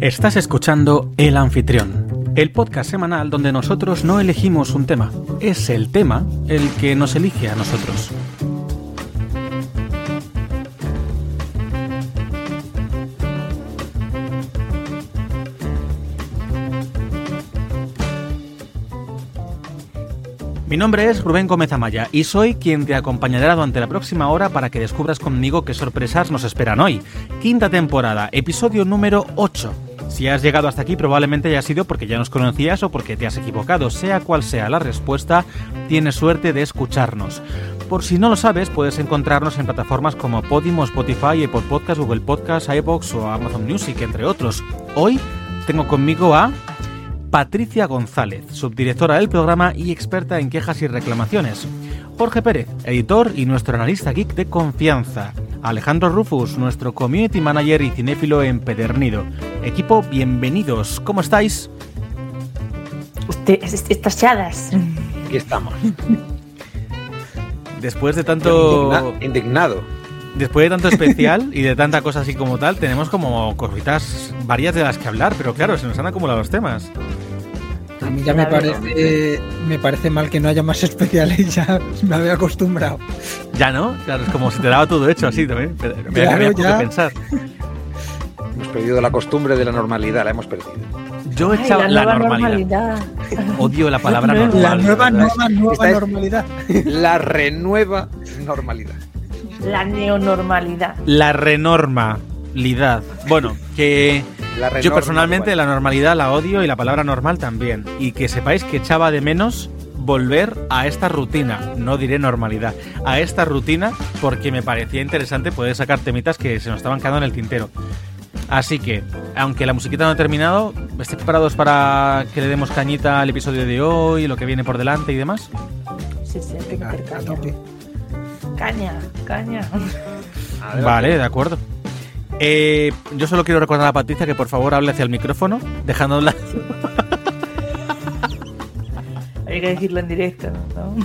Estás escuchando El Anfitrión, el podcast semanal donde nosotros no elegimos un tema, es el tema el que nos elige a nosotros. Mi nombre es Rubén Gómez Amaya y soy quien te acompañará durante la próxima hora para que descubras conmigo qué sorpresas nos esperan hoy. Quinta temporada, episodio número 8. Si has llegado hasta aquí probablemente haya sido porque ya nos conocías o porque te has equivocado. Sea cual sea la respuesta, tienes suerte de escucharnos. Por si no lo sabes, puedes encontrarnos en plataformas como Podimo, Spotify, Apple Podcast, Google Podcast, iBox o Amazon Music, entre otros. Hoy tengo conmigo a Patricia González, subdirectora del programa y experta en quejas y reclamaciones. Jorge Pérez, editor y nuestro analista geek de confianza. Alejandro Rufus, nuestro community manager y cinéfilo empedernido. Equipo, bienvenidos. ¿Cómo estáis? Usted, estas chadas. Aquí estamos. Después de tanto... Indigna- indignado. Después de tanto especial y de tanta cosa así como tal, tenemos como cositas varias de las que hablar, pero claro, se nos han acumulado los temas. A mí ya me parece, me parece mal que no haya más especiales, ya me había acostumbrado. Ya no, claro, es como si te daba todo hecho así también. Pero, mira que Claro, había poco ya. que pensar. Hemos perdido la costumbre de la normalidad, la hemos perdido. Yo he Ay, echado la, normalidad. normalidad. Odio la palabra La normal. La nueva, nueva, nueva normalidad. La renueva normalidad. La neonormalidad. La renormalidad. Bueno, que La yo personalmente igual. la normalidad la odio y la palabra normal también. Y que sepáis que echaba de menos volver a esta rutina, no diré normalidad, a esta rutina porque me parecía interesante poder sacar temitas que se nos estaban quedando en el tintero. Así que, aunque la musiquita no ha terminado, ¿estáis preparados para que le demos cañita al episodio de hoy, lo que viene por delante y demás? Sí, sí, hay que Venga, meter a caña. Caña, caña. Vale, de acuerdo. Eh, yo solo quiero recordar a Patricia que por favor hable hacia el micrófono, dejando hablar. Hay que decirlo en directo, ¿no?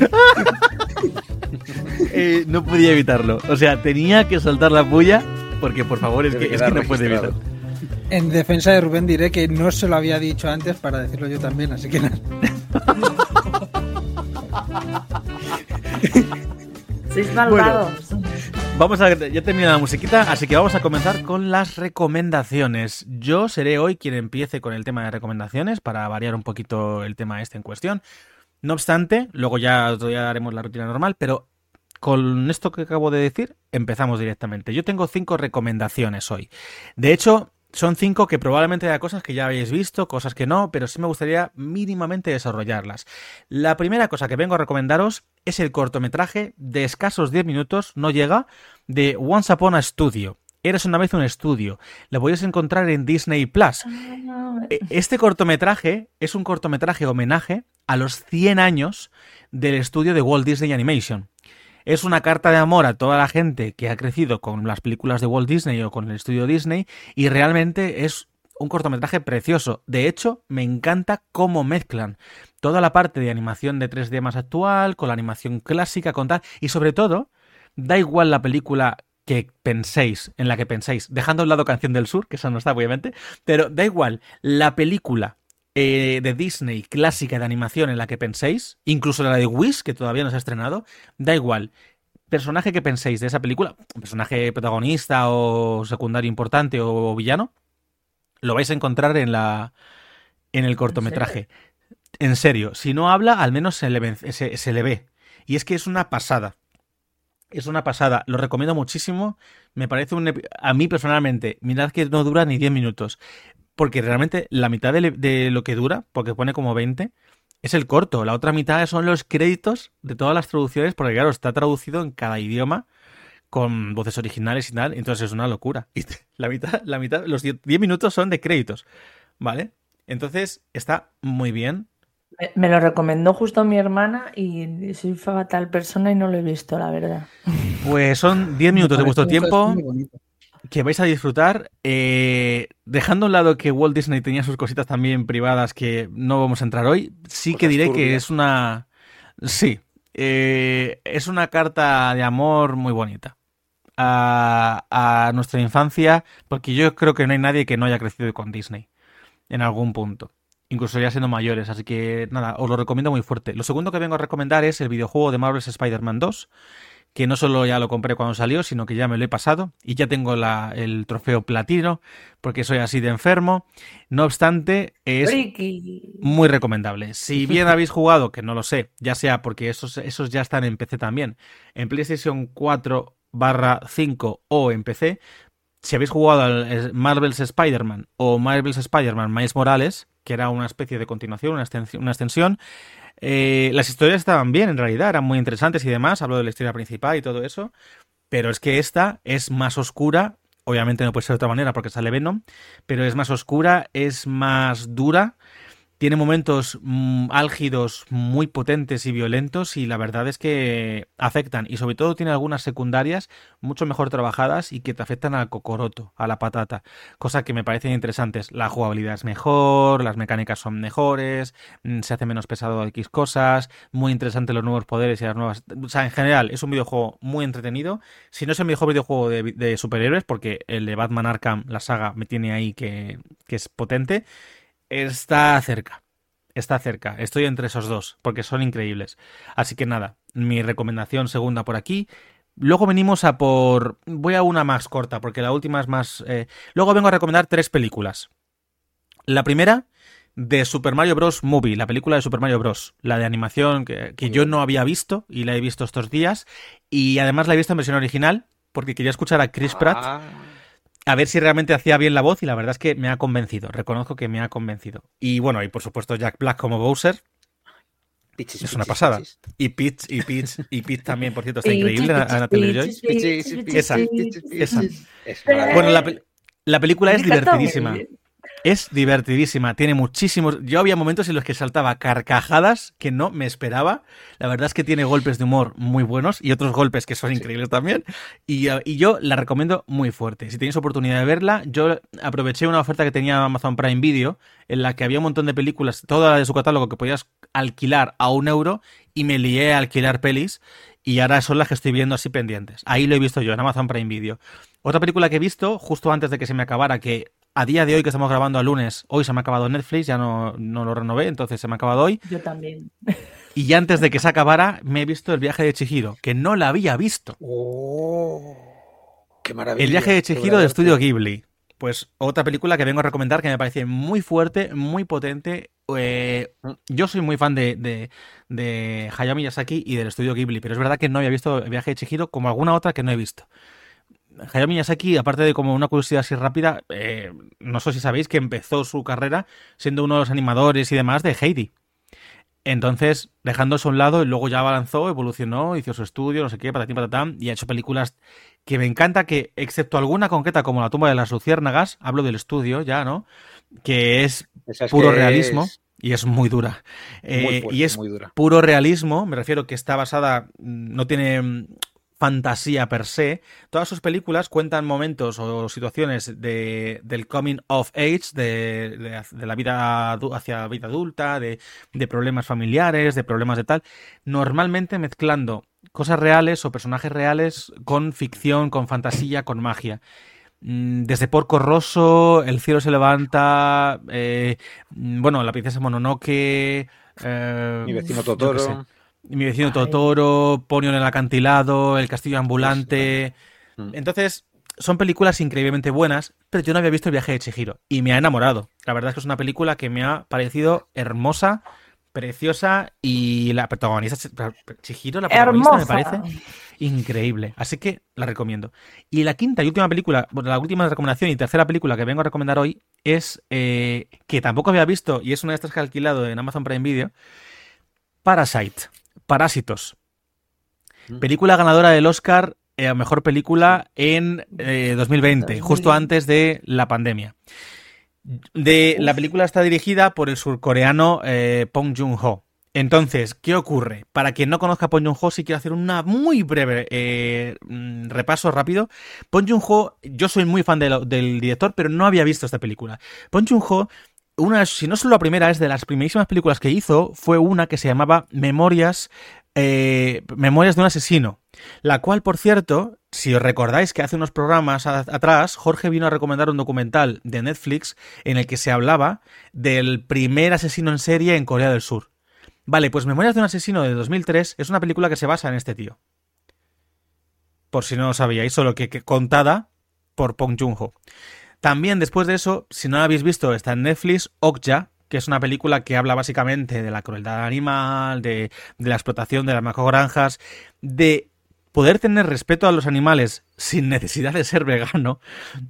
Eh, no podía evitarlo. O sea, tenía que soltar la puya porque por favor es que, es que no puede evitar. registrado. En defensa de Rubén diré que no se lo había dicho antes para decirlo yo también, así que nada. Sois malvados. Vamos a ya termina la musiquita, así que vamos a comenzar con las recomendaciones. Yo seré hoy quien empiece con el tema de recomendaciones para variar un poquito el tema este en cuestión. No obstante, luego ya día haremos la rutina normal, pero con esto que acabo de decir, empezamos directamente. Yo tengo cinco recomendaciones hoy. De hecho, son cinco que probablemente haya cosas que ya habéis visto, cosas que no, pero sí me gustaría mínimamente desarrollarlas. La primera cosa que vengo a recomendaros es el cortometraje de escasos 10 minutos, no llega, de Once Upon a Studio. Eres una vez un estudio. Lo podéis encontrar en Disney Plus. Ah, E- Este cortometraje es un cortometraje homenaje a los 100 años del estudio de Walt Disney Animation. Es una carta de amor a toda la gente que ha crecido con las películas de Walt Disney o con el estudio Disney y realmente es un cortometraje precioso. De hecho, me encanta cómo mezclan toda la parte de animación de 3D más actual con la animación clásica, con tal y sobre todo, da igual la película que penséis, en la que penséis, dejando a un lado Canción del Sur, que esa no está obviamente, pero da igual la película eh, de Disney clásica de animación en la que penséis, incluso la de Wish, que todavía no se ha estrenado, da igual. Personaje que penséis de esa película, personaje protagonista o secundario importante o villano, lo vais a encontrar en la en el cortometraje. En serio, si no habla, al menos se le, ve, se- se le ve. Y es que es una pasada. Es una pasada. Lo recomiendo muchísimo. Me parece un... A mí personalmente, mirad que no dura ni 10 minutos. Porque realmente la mitad de, le- de lo que dura, porque pone como 20, es el corto. La otra mitad son los créditos de todas las traducciones, porque claro, está traducido en cada idioma con voces originales y tal. Entonces es una locura. Y la mitad, la mitad, los 10 10 minutos son de créditos. ¿Vale? Entonces está muy bien. Me, me lo recomendó justo mi hermana y soy fatal persona y no lo he visto, la verdad. Pues son 10 minutos de vuestro tiempo que vais a disfrutar, eh, dejando a un lado que Walt Disney tenía sus cositas también privadas que no vamos a entrar hoy, sí que diré que es una... Sí, eh, es una carta de amor muy bonita. a, a nuestra infancia, porque yo creo que no hay nadie que no haya crecido con Disney en algún punto. Incluso ya siendo mayores, así que nada, os lo recomiendo muy fuerte. Lo segundo que vengo a recomendar es el videojuego de Marvel's Spider-Man 2, que no solo ya lo compré cuando salió, sino que ya me lo he pasado y ya tengo la, el trofeo platino, porque soy así de enfermo. No obstante, es muy recomendable. Si bien habéis jugado, que no lo sé, ya sea porque esos, esos ya están en PC también, en PlayStation 4 barra 5 o en PC, si habéis jugado al eh, Marvel's Spider-Man o Marvel's Spider-Man Miles Morales, que era una especie de continuación, una extensión, eh, las historias estaban bien, en realidad, eran muy interesantes y demás, hablo de la historia principal y todo eso, pero es que esta es más oscura, obviamente no puede ser de otra manera porque sale Venom, pero es más oscura, es más dura tiene momentos mm, álgidos muy potentes y violentos y la verdad es que afectan y sobre todo tiene algunas secundarias mucho mejor trabajadas y que te afectan al cocoroto, a la patata, cosa que me parecen interesantes. La jugabilidad es mejor, las mecánicas son mejores, mm, se hace menos pesado X cosas, muy interesante los nuevos poderes y las nuevas... O sea, en general es un videojuego muy entretenido. Si no es el mejor videojuego de, superhéroes, porque el de Batman Arkham, la saga, me tiene ahí que es potente está cerca. Está cerca. Estoy entre esos dos, porque son increíbles. Así que nada, mi recomendación segunda por aquí. Luego venimos a por... Voy a una más corta, porque la última es más... eh, Luego vengo a recomendar tres películas. La primera, de Super Mario Bros. Movie, la película de Super Mario Bros. La de animación que, que yo no había visto y la he visto estos días. Y además la he visto en versión original, porque quería escuchar a Chris Pratt Ah, a ver si realmente hacía bien la voz y la verdad es que me ha convencido, reconozco que me ha convencido. Y bueno, y por supuesto Jack Black como Bowser pichis, es una pichis, pasada. pichis. Y Pete, y Pete, y Pete también, por cierto, está increíble, Ana pichis, pichis, Esa, pichis, pichis, pichis. Es maravilloso. Bueno, la, la película es divertidísima. Es divertidísima, tiene muchísimos... Yo había momentos en los que saltaba carcajadas que no me esperaba. La verdad es que tiene golpes de humor muy buenos y otros golpes que son increíbles también. Y, uh, y yo la recomiendo muy fuerte. Si tenéis oportunidad de verla, yo aproveché una oferta que tenía Amazon Prime Video en la que había un montón de películas, toda de su catálogo que podías alquilar a un euro y me lié a alquilar pelis y ahora son las que estoy viendo así pendientes. Ahí lo he visto yo en Amazon Prime Video. Otra película que he visto justo antes de que se me acabara, que a día de hoy que estamos grabando a lunes, hoy se me ha acabado Netflix, ya no, no lo renové, entonces se me ha acabado hoy. Yo también. Y ya antes de que se acabara, me he visto el viaje de Chihiro, que no la había visto. Oh, qué maravilla. El viaje de Chihiro obra de de Estudio. Ghibli. Pues otra película que vengo a recomendar que me parece muy fuerte, muy potente. Eh, yo soy muy fan de, de, de Hayao Miyazaki y del Estudio Ghibli, pero es verdad que no había visto el viaje de Chihiro como alguna otra que no he visto. Hayao Miyazaki, aparte de como una curiosidad así rápida, eh, no sé si sabéis que empezó su carrera siendo uno de los animadores y demás de Heidi. Entonces, dejando eso a un lado, y luego ya avanzó, evolucionó, hizo su estudio, no sé qué, patatín, patatán, y ha hecho películas que me encanta que, excepto alguna concreta como La tumba de las luciérnagas, hablo del estudio ya, ¿no? Que es puro que realismo es y es muy dura. muy Eh, y es muy dura. puro realismo, me refiero que está basada, no tiene fantasía per se. Todas sus películas cuentan momentos o situaciones de, del coming of age, de, de- de la vida hacia la vida adulta, de, de problemas familiares, de problemas de tal, normalmente mezclando cosas reales o personajes reales con ficción, con fantasía, con magia. Mm, Desde Porco Rosso, El cielo se levanta, eh, mm, bueno, La princesa Mononoke, eh, Mi vecino Totoro. Mi vecino Ay. Totoro, Ponio en el acantilado, El castillo ambulante. Mm. Entonces, son películas increíblemente buenas, pero yo no había visto El viaje de Chihiro y me ha enamorado. La verdad es que es una película que me ha parecido hermosa, preciosa y la protagonista, Chihiro, la protagonista me parece increíble. Así que la recomiendo. Y la quinta y última película, bueno, la última recomendación y tercera película que vengo a recomendar hoy es eh, que tampoco había visto y es una de estas que he alquilado en Amazon Prime Video. Parasite, Parásitos. Mm. Película ganadora del Oscar eh, a mejor película en eh, 2020, justo 2020. antes de la pandemia. De, la película está dirigida por el surcoreano eh, Pong Joon-ho. Entonces, ¿qué ocurre? Para quien no conozca a Pong Joon-ho, sí quiero hacer una muy breve eh, mm, repaso rápido. Pong Joon-ho, yo soy muy fan de lo- del director, pero no había visto esta película. Pong Joon-ho, una, si no solo la primera, es de las primerísimas películas que hizo, fue una que se llamaba Memorias, eh, Memorias de un asesino. La cual, por cierto, si os recordáis que hace unos programas atrás, Jorge vino a recomendar un documental de Netflix en el que se hablaba del primer asesino en serie en Corea del Sur. Vale, pues Memorias de un asesino de 2003 es una película que se basa en este tío. Por si no lo sabíais, solo que, que contada por Pong Joon-ho. También después de eso, si no la habéis visto, está en Netflix Okja, que es una película que habla básicamente de la crueldad animal, de, la explotación de las macrogranjas, de poder tener respeto a los animales sin necesidad de ser vegano.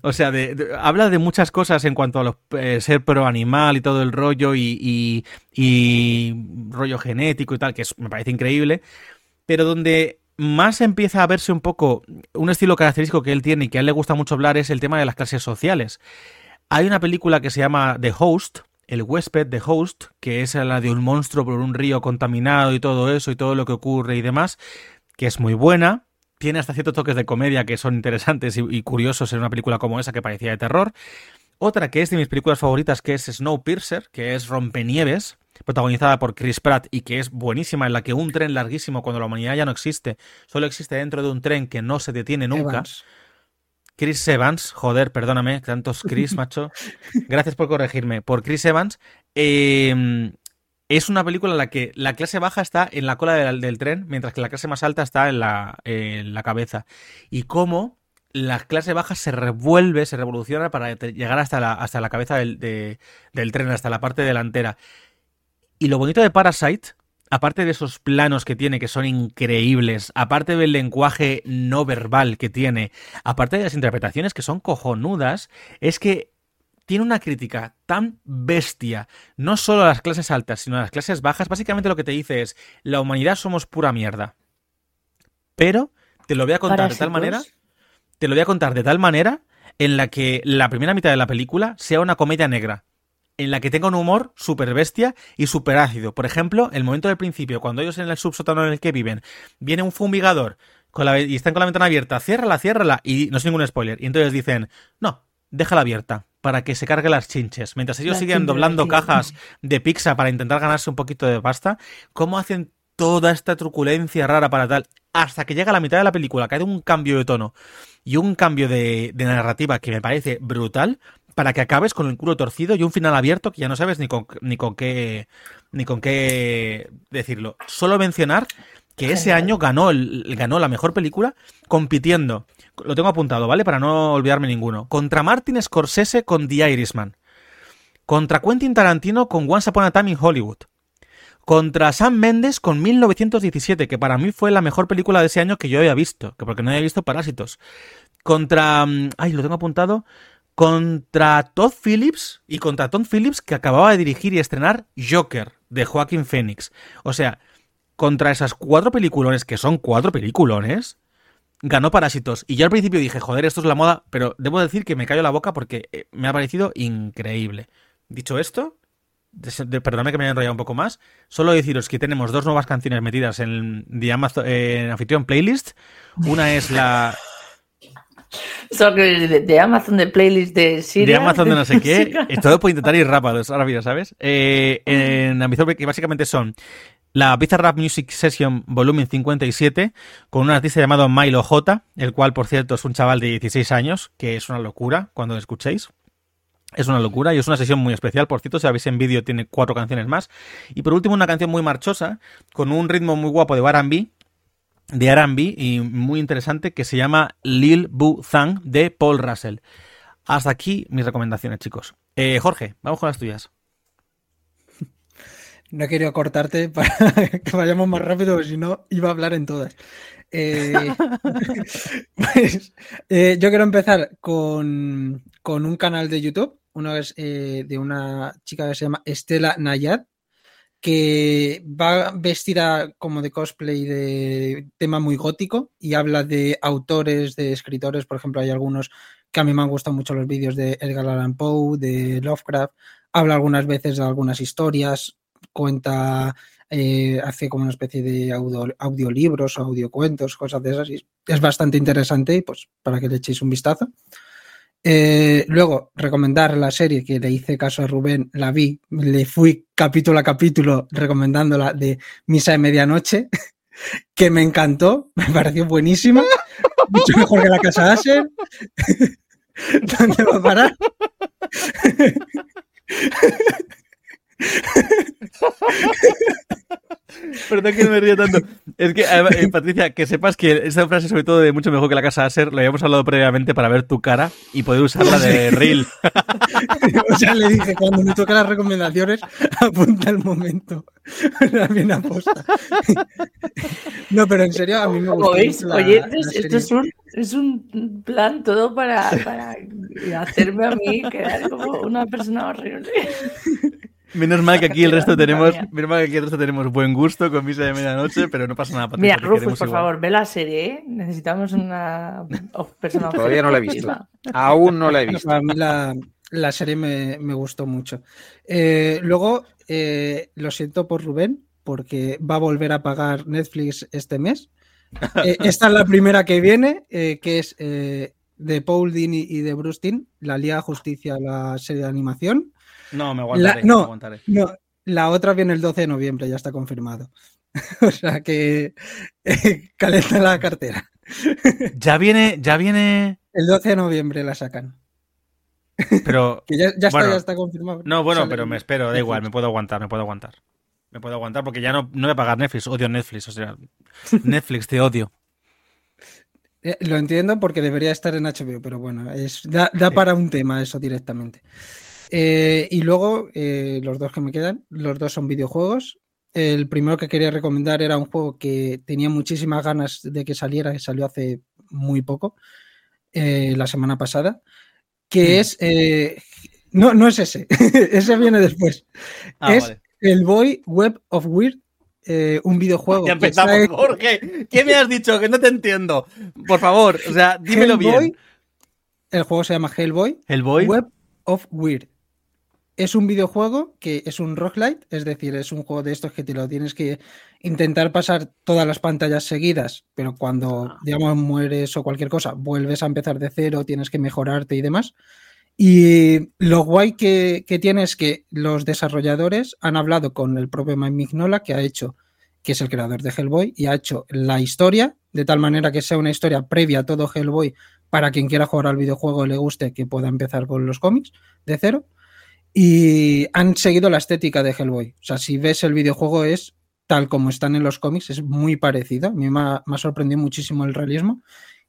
O sea, de- habla de muchas cosas en cuanto a los, eh, ser pro animal y todo el rollo y, y- y rollo genético y tal, que es- me parece increíble. Pero donde más empieza a verse un poco un estilo característico que él tiene y que a él le gusta mucho hablar es el tema de las clases sociales. Hay una película que se llama The Host, el huésped de Host, que es la de un monstruo por un río contaminado y todo eso y todo lo que ocurre y demás, que es muy buena. Tiene hasta ciertos toques de comedia que son interesantes y, curiosos en una película como esa que parecía de terror. Otra que es de mis películas favoritas, que es Snowpiercer, que es Rompenieves, protagonizada por Chris Pratt y que es buenísima, en la que un tren larguísimo, cuando la humanidad ya no existe, solo existe dentro de un tren que no se detiene nunca. Evans. Chris Evans, joder, perdóname, tantos Chris, macho. Gracias por corregirme. Por Chris Evans. eh, es una película en la que la clase baja está en la cola del, del tren, mientras que la clase más alta está en la, en la cabeza. Y cómo la clase baja se revuelve, se revoluciona para llegar hasta la, hasta la cabeza del, de- del tren, hasta la parte delantera. Y lo bonito de Parasite, aparte de esos planos que tiene, que son increíbles, aparte del lenguaje no verbal que tiene, aparte de las interpretaciones que son cojonudas, es que tiene una crítica tan bestia, no solo a las clases altas, sino a las clases bajas. Básicamente lo que te dice es, la humanidad somos pura mierda. Pero te lo voy a contar de tal manera, te lo voy a contar de tal manera en la que la primera mitad de la película sea una comedia negra. En la que tenga un humor súper bestia y súper ácido. Por ejemplo, el momento del principio, cuando ellos en el subsótano en el que viven, viene un fumigador con la, y están con la ventana abierta, ciérrala, ciérrala, y no es ningún spoiler. Y entonces dicen, no, déjala abierta para que se cargue las chinches. Mientras ellos siguen doblando cajas de pizza para intentar ganarse un poquito de pasta, ¿cómo hacen toda esta truculencia rara para tal? Hasta que llega la mitad de la película, que hay un cambio de tono y un cambio de, de narrativa que me parece brutal para que acabes con el culo torcido y un final abierto que ya no sabes ni con, ni con qué ni con qué decirlo. Solo mencionar que ese año ganó el, ganó la mejor película compitiendo, lo tengo apuntado, ¿vale? Para no olvidarme ninguno. Contra Martin Scorsese con The Irishman. Contra Quentin Tarantino con Once Upon a Time in Hollywood. Contra Sam Mendes con 1917, que para mí fue la mejor película de ese año que yo había visto, que porque no había visto Parásitos. Contra. mm, Ay, lo tengo apuntado. Contra Todd Phillips y contra Tom Phillips, que acababa de dirigir y estrenar Joker, de Joaquin Phoenix. O sea, contra esas cuatro peliculones, que son cuatro peliculones, ganó Parásitos. Y yo al principio dije, joder, esto es la moda, pero debo decir que me callo la boca porque eh, me ha parecido increíble. Dicho esto, perdonadme que me haya enrollado un poco más, solo deciros que tenemos dos nuevas canciones metidas en, The Amazon, en Playlist. Una es la Solo que de, de Amazon, de playlist de Siria. de Amazon de no sé qué. Todo por intentar ir rápido, rápido ¿sabes? Eh, en Amazon, que básicamente son la Pizza Rap Music Session Volumen 57, con un artista llamado Milo J, el cual, por cierto, es un chaval de 16 años, que es una locura cuando lo escuchéis. Es una locura y es una sesión muy especial. Por cierto, si la veis en vídeo, tiene cuatro canciones más. Y por último, una canción muy marchosa, con un ritmo muy guapo de RB, de R&B y muy interesante que se llama Lil Bu Thang de Paul Russell. Hasta aquí mis recomendaciones, chicos. Eh, Jorge, vamos con las tuyas. No he querido cortarte para que vayamos más rápido, porque si no iba a hablar en todas. Eh, pues, eh, yo quiero empezar con, con un canal de YouTube. Uno es eh, de una chica que se llama Estela Nayad, que va vestida como de cosplay de tema muy gótico y habla de autores, de escritores. Por ejemplo, hay algunos que a mí me han gustado mucho los vídeos de Edgar Allan Poe, de Lovecraft. Habla algunas veces de algunas historias, cuenta, eh, hace como una especie de audio, audiolibros o audiocuentos, cosas de esas. Y es bastante interesante, y pues para que le echéis un vistazo. Eh, luego, recomendar la serie que le hice caso a Rubén, la vi, le fui capítulo a capítulo recomendándola de Misa de Medianoche. que me encantó, me pareció buenísima, mucho mejor que la casa Acer. ¿Dónde va a parar? Perdón que no me río tanto. Es que, además, eh, Patricia, que sepas que esta frase, sobre todo de mucho mejor que la casa Acer, lo habíamos hablado previamente para ver tu cara y poder usarla de reel. o sea, le dije, cuando me toca las recomendaciones, apunta el momento. Bien aposta. no, pero en serio, a mí me gustó. veis, la- oyentes, la esto es un, es un plan todo para, para hacerme a mí quedar como una persona horrible. Menos mal que aquí el resto tenemos, menos mal que aquí el resto tenemos buen gusto con misa de medianoche, pero no pasa nada, Mira, Patricia. te Rufus, por igual. favor, ve la serie, ¿eh? Necesitamos una persona Todavía no la he visto. Aún no la he visto. A mí la, la serie me, me gustó mucho. Eh, luego, eh, lo siento por Rubén, porque va a volver a pagar Netflix este mes. Eh, esta es la primera que viene, eh, que es eh, de Paul Dini y de Bruce Timm, la Liga de Justicia, la serie de animación. No, me aguantaré. La- no. me aguantaré. No, la otra viene el 12 de noviembre, ya está confirmado. o sea que eh, calenta la cartera. Ya viene, ya viene. El 12 de noviembre la sacan. Pero. Que ya, ya está, Bueno, ya está confirmado. No, bueno, Sale pero me espero, da igual, me puedo aguantar, me puedo aguantar. Me puedo aguantar porque ya no, no voy a pagar Netflix, odio Netflix, o sea, Netflix, te odio. Eh, Lo entiendo porque debería estar en HBO, pero bueno, es, da, da para un tema eso directamente. Eh, y luego, eh, los dos que me quedan, los dos son videojuegos. El primero que quería recomendar era un juego que tenía muchísimas ganas de que saliera, que salió hace muy poco, eh, la semana pasada, que es... no, no es ese, ese viene después. Ah, es vale. el Boy Web of Weird, eh, un videojuego. Ya empezamos, Jorge. ¿Qué me has dicho? Que no te entiendo. Por favor, o sea, dímelo Hellboy, bien. El juego se llama Hellboy. El boy. Web of Weird. Es un videojuego que es un roguelite, es decir, es un juego de estos que te lo tienes que intentar pasar todas las pantallas seguidas, pero cuando, digamos, mueres o cualquier cosa, vuelves a empezar de cero, tienes que mejorarte y demás. Y lo guay que, que tiene es que los desarrolladores han hablado con el propio Mike Mignola, que ha hecho, que es el creador de Hellboy, y ha hecho la historia, de tal manera que sea una historia previa a todo Hellboy, para quien quiera jugar al videojuego y le guste, que pueda empezar con los cómics de cero. Y han seguido la estética de Hellboy. O sea, si ves el videojuego es tal como están en los cómics, es muy parecido. A mí me ha, sorprendido muchísimo el realismo.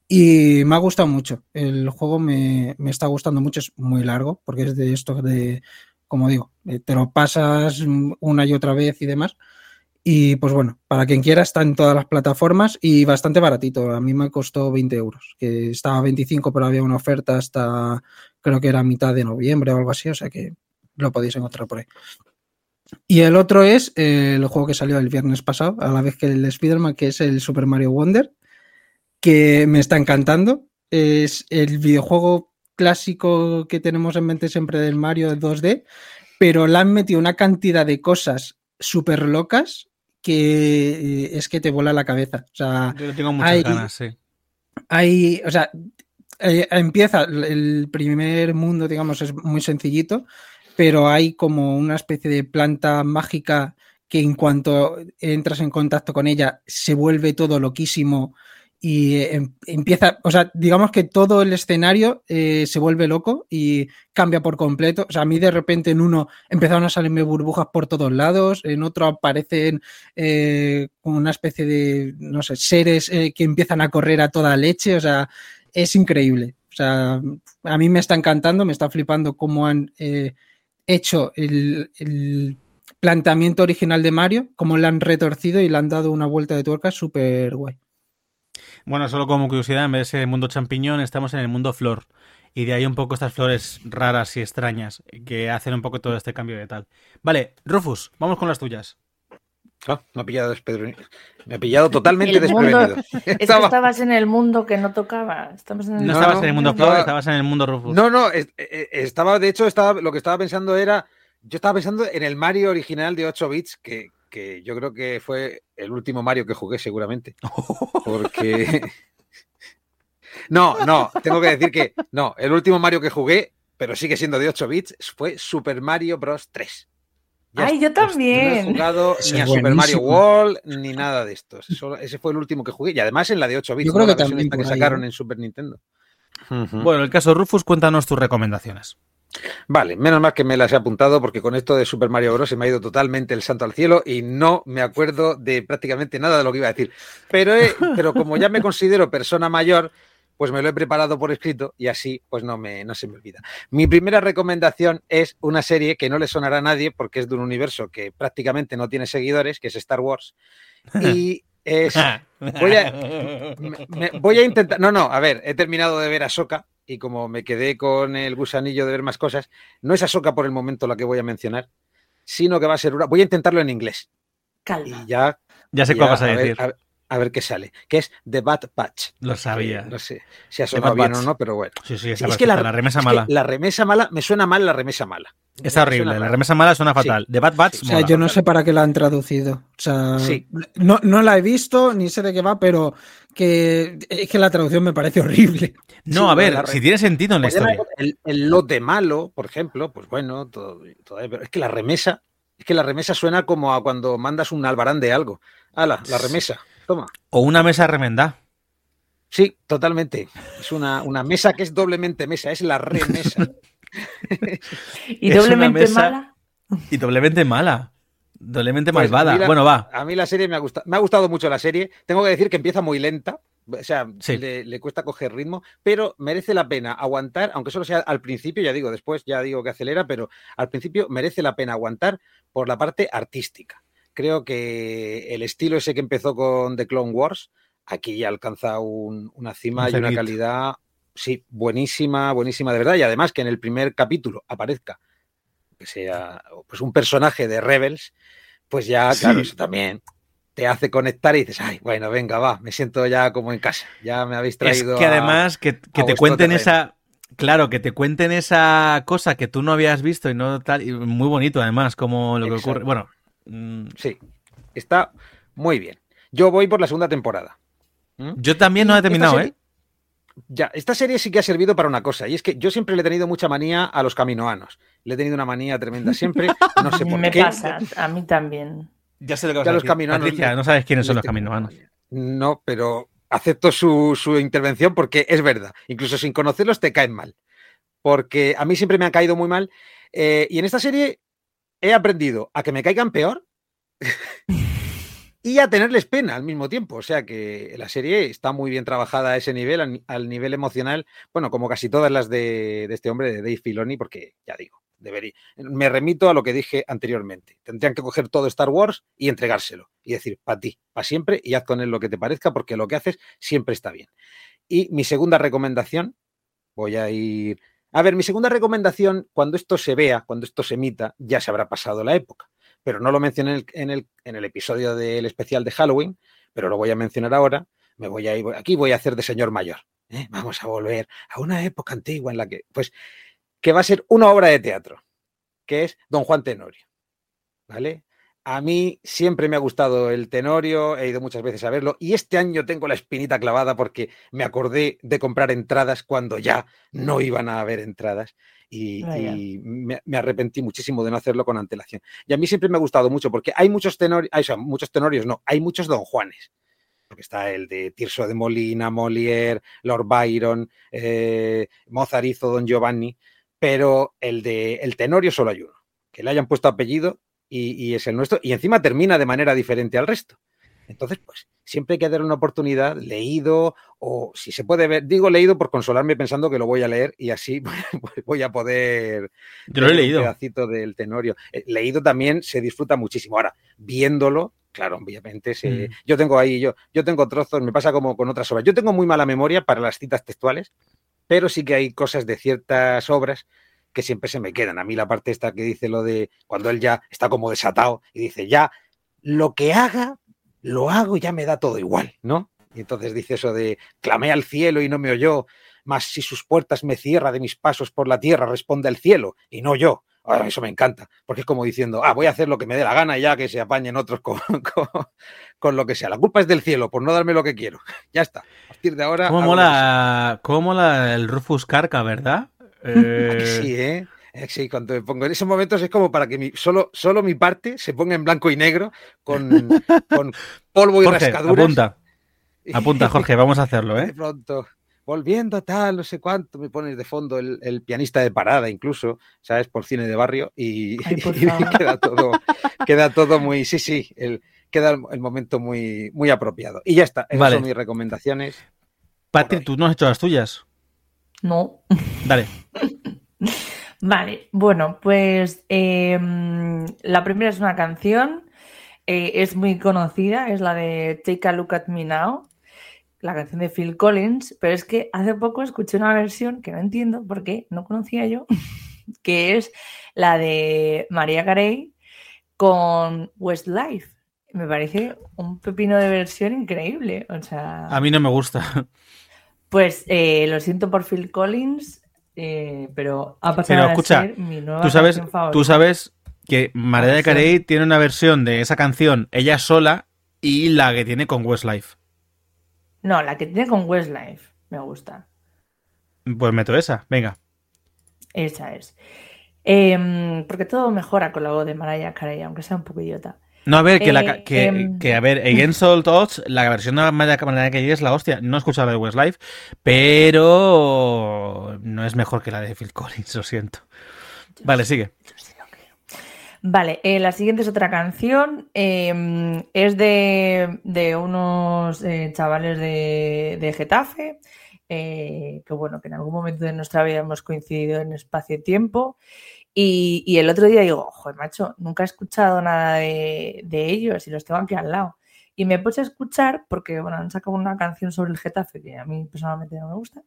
Y me ha gustado mucho. El juego me, me está gustando mucho. Es muy largo, porque es de esto de, como digo, eh, te lo pasas una y otra vez y demás. Y pues bueno, para quien quiera está en todas las plataformas y bastante baratito. A mí me costó 20 euros, que estaba a 25, pero había una oferta hasta creo que era mitad de noviembre o algo así, o sea que lo podéis encontrar por ahí. Y el otro es eh, el juego que salió el viernes pasado, a la vez que el de Spider-Man, que es el Super Mario Wonder, que me está encantando. Es el videojuego clásico que tenemos en mente siempre del Mario 2D, pero le han metido una cantidad de cosas súper locas que eh, es que te vuela la cabeza. O sea, Yo tengo muchas hay- ganas, sí. hay, o sea, eh, empieza el primer mundo, digamos, es muy sencillito, pero hay como una especie de planta mágica que en cuanto entras en contacto con ella se vuelve todo loquísimo y eh, em- empieza, o sea, digamos que todo el escenario eh, se vuelve loco y cambia por completo. O sea, a mí de repente en uno empezaron a salirme burbujas por todos lados, en otro aparecen eh, una especie de, no sé, seres eh, que empiezan a correr a toda leche, o sea, es increíble. O sea, a mí me está encantando, me está flipando cómo han hecho el, planteamiento original de Mario, cómo le han retorcido y le han dado una vuelta de tuerca súper guay. Bueno, solo como curiosidad, en vez de el mundo champiñón, estamos en el mundo flor. Y de ahí un poco estas flores raras y extrañas que hacen un poco todo este cambio de tal. Vale, Rufus, vamos con las tuyas. Ah, me ha pillado desprevenido. Me ha pillado totalmente El mundo- desprevenido. Es que Estaba- estabas en el mundo que no tocaba. Estamos en el No, No, estabas no, en el mundo no, flor, no. estabas en el mundo Rufus. No, no, es- eh, estaba, de hecho, estaba, lo que estaba pensando era, yo estaba pensando en el Mario original de 8 bits, que, que yo creo que fue el último Mario que jugué seguramente. Porque... No, no, tengo que decir que no, el último Mario que jugué, pero sigue siendo de 8 bits, fue Super Mario Bros. 3. Ya Ay, está. yo Pues también. No he jugado ni a Super Mario. World ni nada de estos. Ese fue el último que jugué. Y además en la de 8 bits. Yo creo que La versión también esta que sacaron en Super Nintendo. Ujú. Bueno, en el caso Rufus, cuéntanos tus recomendaciones. Vale, menos mal que me las he apuntado porque con esto de Super Mario Bros. se me ha ido totalmente el santo al cielo y no me acuerdo de prácticamente nada de lo que iba a decir. Pero, pero como ya me considero persona mayor, pues me lo he preparado por escrito y así pues no, me, no se me olvida. Mi primera recomendación es una serie que no le sonará a nadie porque es de un universo que prácticamente no tiene seguidores, que es Star Wars. Y es... Voy a, me- me- voy a intentar. No, no, a ver, he terminado de ver Ahsoka y como me quedé con el gusanillo de ver más cosas, no es Ahsoka por el momento la que voy a mencionar, sino que va a ser una. Voy a intentarlo en inglés Calma. y ya. Ya sé ya cuál vas a decir. a ver- a ver qué sale, que es The Bad Patch. Lo sabía. No sé si ha sonado bien Batch. o no, pero bueno. Sí, sí, esa es que la, la remesa es que mala. la remesa mala, me suena mal la remesa mala. Está horrible. La remesa mala suena fatal. The Bad Batch Sí, O sea, mola. yo no sé para qué la han traducido. O sea, Sí. no, no la he visto, ni sé de qué va, pero que es que la traducción me parece horrible. No, a ver, si tiene sentido en la historia. El, el lote malo, por ejemplo, pues bueno, todo, todo- pero es que la remesa, es que la remesa suena como a cuando mandas un albarán de algo. Ala, la remesa, toma. O una mesa remenda. Sí, totalmente. Es una, una mesa que es doblemente mesa, es la remesa. ¿Y es doblemente mesa- mala? Y doblemente mala. Doblemente Pues malvada. Bueno, va. A mí la serie me ha gustado, me ha gustado mucho la serie. Tengo que decir que empieza muy lenta, o sea, Sí. le, le cuesta coger ritmo, pero merece la pena aguantar, aunque solo sea al principio, ya digo, después ya digo que acelera, pero al principio merece la pena aguantar por la parte artística. Creo que el estilo ese que empezó con The Clone Wars, aquí ya alcanza un- una cima Un y una calidad, sí, buenísima, buenísima de verdad. Y además que en el primer capítulo aparezca que sea pues un personaje de Rebels, pues ya, claro, eso también te hace conectar y dices, ay, bueno, venga, va, me siento ya como en casa, ya me habéis Es traído. que a- además que, que te cuenten terreno. esa. Claro, que te cuenten esa cosa que tú no habías visto y no tal. y muy bonito, además, como lo que ocurre. Bueno. Mm, Sí, está muy bien. Yo voy por la segunda temporada. ¿Mm? Yo también no he terminado, serie- ¿eh? Ya, esta serie sí que ha servido para una cosa, y es que yo siempre le he tenido mucha manía a los caminoanos. Le he tenido una manía tremenda siempre, no sé por Me qué. pasa, a mí también. Ya sé lo que vas Ya a los decir. caminoanos- Patricia, no sabes quiénes son los caminoanos. No, pero acepto su, su intervención porque es verdad. Incluso sin conocerlos te caen mal. Porque a mí siempre me han caído muy mal. eh, y en esta serie he aprendido a que me caigan peor y a tenerles pena al mismo tiempo. O sea que la serie está muy bien trabajada a ese nivel, al, ni- al nivel emocional, bueno, como casi todas las de, de este hombre, de Dave Filoni, porque ya digo, debería. Me remito a lo que dije anteriormente. Tendrían que coger todo Star Wars y entregárselo y decir, para ti, para siempre, y haz con él lo que te parezca, porque lo que haces siempre está bien. Y mi segunda recomendación, voy a ir. A ver, mi segunda recomendación, cuando esto se vea, cuando esto se emita, ya se habrá pasado la época pero no lo mencioné en el, en el, en el episodio del especial de Halloween, pero lo voy a mencionar ahora. Me voy a ir, aquí voy a hacer de señor mayor. ¿eh? Vamos a volver a una época antigua en la que, pues, que va a ser una obra de teatro, que es Don Juan Tenorio. ¿Vale? A mí siempre me ha gustado el Tenorio, he ido muchas veces a verlo y este año tengo la espinita clavada porque me acordé de comprar entradas cuando ya no iban a haber entradas y, y me, me arrepentí muchísimo de no hacerlo con antelación. Y a mí siempre me ha gustado mucho porque hay muchos tenorios, o sea, muchos tenorios, no, hay muchos Don Juanes. Porque está el de Tirso de Molina, Molière, Lord Byron, eh, Mozart hizo Don Giovanni, pero el de el tenorio solo hay uno. Que le hayan puesto apellido y, y es el nuestro, y encima termina de manera diferente al resto. Entonces, pues siempre hay que dar una oportunidad, leído, o si se puede ver, digo leído por consolarme pensando que lo voy a leer y así pues, voy a poder Yo lo he un leído. pedacito del tenorio. Eh, leído también se disfruta muchísimo. Ahora, viéndolo, claro, obviamente, se- Mm. yo tengo ahí, yo, yo tengo trozos, me pasa como con otras obras. Yo tengo muy mala memoria para las citas textuales, pero sí que hay cosas de ciertas obras que siempre se me quedan. A mí la parte esta que dice lo de cuando él ya está como desatado y dice, ya, lo que haga, lo hago y ya me da todo igual, ¿no? Y entonces dice eso de, clamé al cielo y no me oyó, mas si sus puertas me cierra de mis pasos por la tierra, responde el cielo y no yo. Ah, eso me encanta, porque es como diciendo, ah, voy a hacer lo que me dé la gana y ya que se apañen otros con, con, con lo que sea. La culpa es del cielo por no darme lo que quiero. Ya está. A partir de ahora. ¿Cómo mola, cómo mola el Rufus Carca, verdad? ¿A que Eh, sí, ¿eh? Sí, cuando me pongo en esos momentos es como para que mi, solo, solo mi parte se ponga en blanco y negro con, con polvo y Jorge, rascaduras. apunta. Apunta, Jorge, vamos a hacerlo, De ¿eh? pronto, volviendo tal, no sé cuánto, me pones de fondo el, el pianista de parada incluso, ¿sabes? Por cine de barrio y, Ay, queda todo, queda todo muy, sí, sí, el, queda el, el momento muy, muy apropiado. Y ya está, esas Vale. son mis recomendaciones. Patri, hoy. tú no has hecho las tuyas. No. Dale. Vale, bueno, pues em, la primera es una canción, eh, es muy conocida, es la de Take a Look at Me Now, la canción de Phil Collins, pero es que hace poco escuché una versión que no entiendo por qué, no conocía yo, que es la de María Carey con Westlife. Me parece un pepino de versión increíble, o sea... A mí no me gusta. Pues eh, lo siento por Phil Collins, eh, pero ha pasado Pero a escucha, ser mi nueva Tú sabes, favorita. tú sabes que Mariah. Carey tiene una versión de esa canción ella sola y la que tiene con Westlife. No, la que tiene con Westlife me gusta. Pues meto esa, venga. Esa es. Em, porque todo mejora con la voz de Mariah Carey, aunque sea un poco idiota. No, a ver, que, la, Eh, que, em. que, a ver, Against All Odds, la versión de Mariah Mariah Carey es la hostia. No he escuchado la de Westlife, pero no es mejor que la de Phil Collins, lo siento. Vale, sigue. Vale, eh, la siguiente es otra canción. em, es de, de unos eh, chavales de, de Getafe. que bueno, que en algún momento de nuestra vida hemos coincidido en espacio y tiempo. Y, y el otro día digo, joder, macho, nunca he escuchado nada de, de ellos y los tengo aquí al lado. Y me puse a escuchar porque, bueno, han sacado una canción sobre el Getafe que a mí personalmente no me gusta.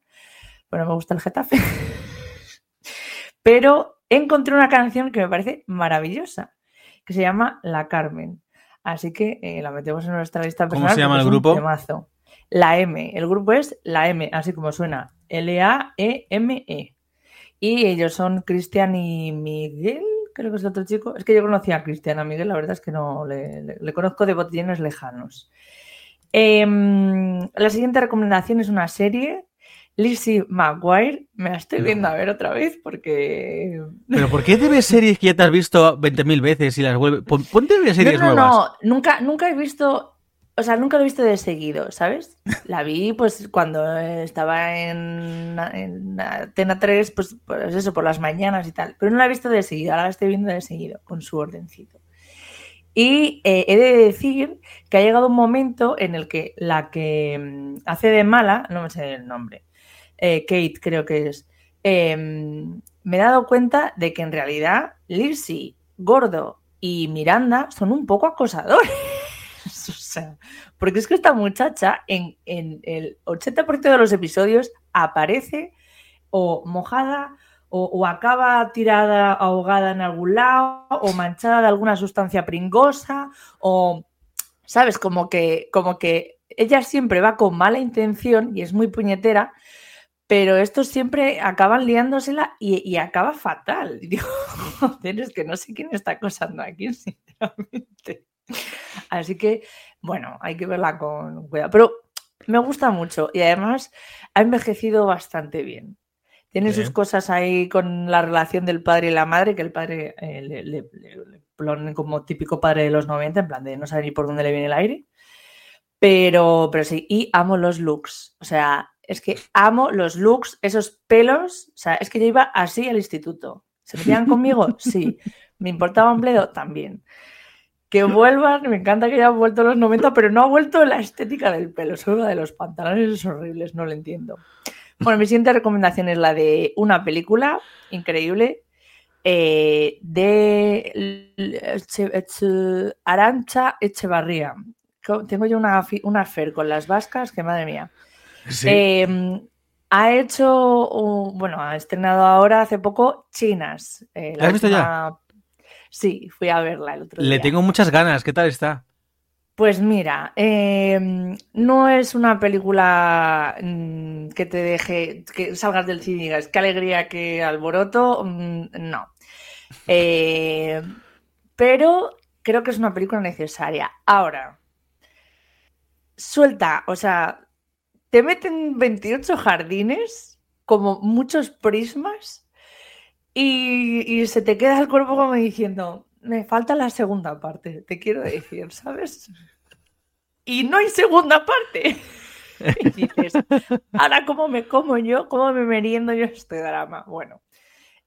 Bueno, me gusta el Getafe. Pero encontré una canción que me parece maravillosa, que se llama La Carmen. Así que eh, la metemos en nuestra lista ¿Cómo personal. se llama el grupo? temazo. La M. El grupo es La M, así como suena. L-A-E-M-E. Y ellos son Cristian y Miguel, creo que es el otro chico. Es que yo conocía a Cristian, a Miguel, la verdad es que no le, le- le conozco de botellines lejanos. Em, la siguiente recomendación es una serie, Lizzie McGuire. Me la estoy viendo a ver otra vez porque ¿Pero por qué te ves series que ya te has visto 20.000 veces y las vuelves? Pon- Ponte a ver series no, no, nuevas. no, nunca, nunca he visto, o sea, nunca lo he visto de seguido, ¿sabes? La vi pues cuando estaba en, en Atena 3, pues, pues eso, por las mañanas y tal, pero no la he visto de seguido, ahora la estoy viendo de seguido, con su ordencito. Y eh, he de decir que ha llegado un momento en el que la que mm, hace de mala, no me sé el nombre, eh, Kate creo que es, em, me he dado cuenta de que en realidad Lizzie, Gordo y Miranda son un poco acosadores. porque es que esta muchacha en, en el 80% de los episodios aparece o mojada o, acaba tirada, ahogada en algún lado o manchada de alguna sustancia pringosa o, ¿sabes? Como que, como que ella siempre va con mala intención y es muy puñetera, pero estos siempre acaban liándosela y, acaba fatal. Y digo, es que no sé quién está acosando aquí, sinceramente. Así que, bueno, hay que verla con cuidado. Pero me gusta mucho y además ha envejecido bastante bien. Tiene sus cosas ahí con la relación del padre y la madre, que el padre eh, le, como típico padre de los 90, en plan de no saber ni por dónde le viene el aire. Pero, pero sí, y amo los looks. O sea, es que amo los looks, esos pelos. O sea, es que yo iba así al instituto. ¿Se metían conmigo? Sí. ¿Me importaba un bledo? También. Que vuelvan, me encanta que hayan vuelto los 90, pero no ha vuelto la estética del pelo, solo la de los pantalones es horribles, no lo entiendo. Bueno, mi siguiente recomendación es la de una película increíble eh, de Arancha Echevarría. Tengo yo una, una fer con las vascas que madre mía. Sí. Eh, ha hecho, bueno, ha estrenado ahora hace poco Chinas. eh, ¿La has visto ya? Sí, fui a verla el otro Le día. tengo muchas ganas. ¿Qué tal está? Pues mira, eh, no es una película mm, que te deje, que salgas del cine y digas, qué alegría, qué alboroto, mm, no. Eh, pero creo que es una película necesaria. Ahora, suelta, o sea, te meten 28 jardines, como muchos prismas, Y, se te queda el cuerpo como diciendo, me falta la segunda parte, te quiero decir, ¿sabes? Y no hay segunda parte. Y dices, ahora cómo me como yo, cómo me meriendo yo este drama. Bueno,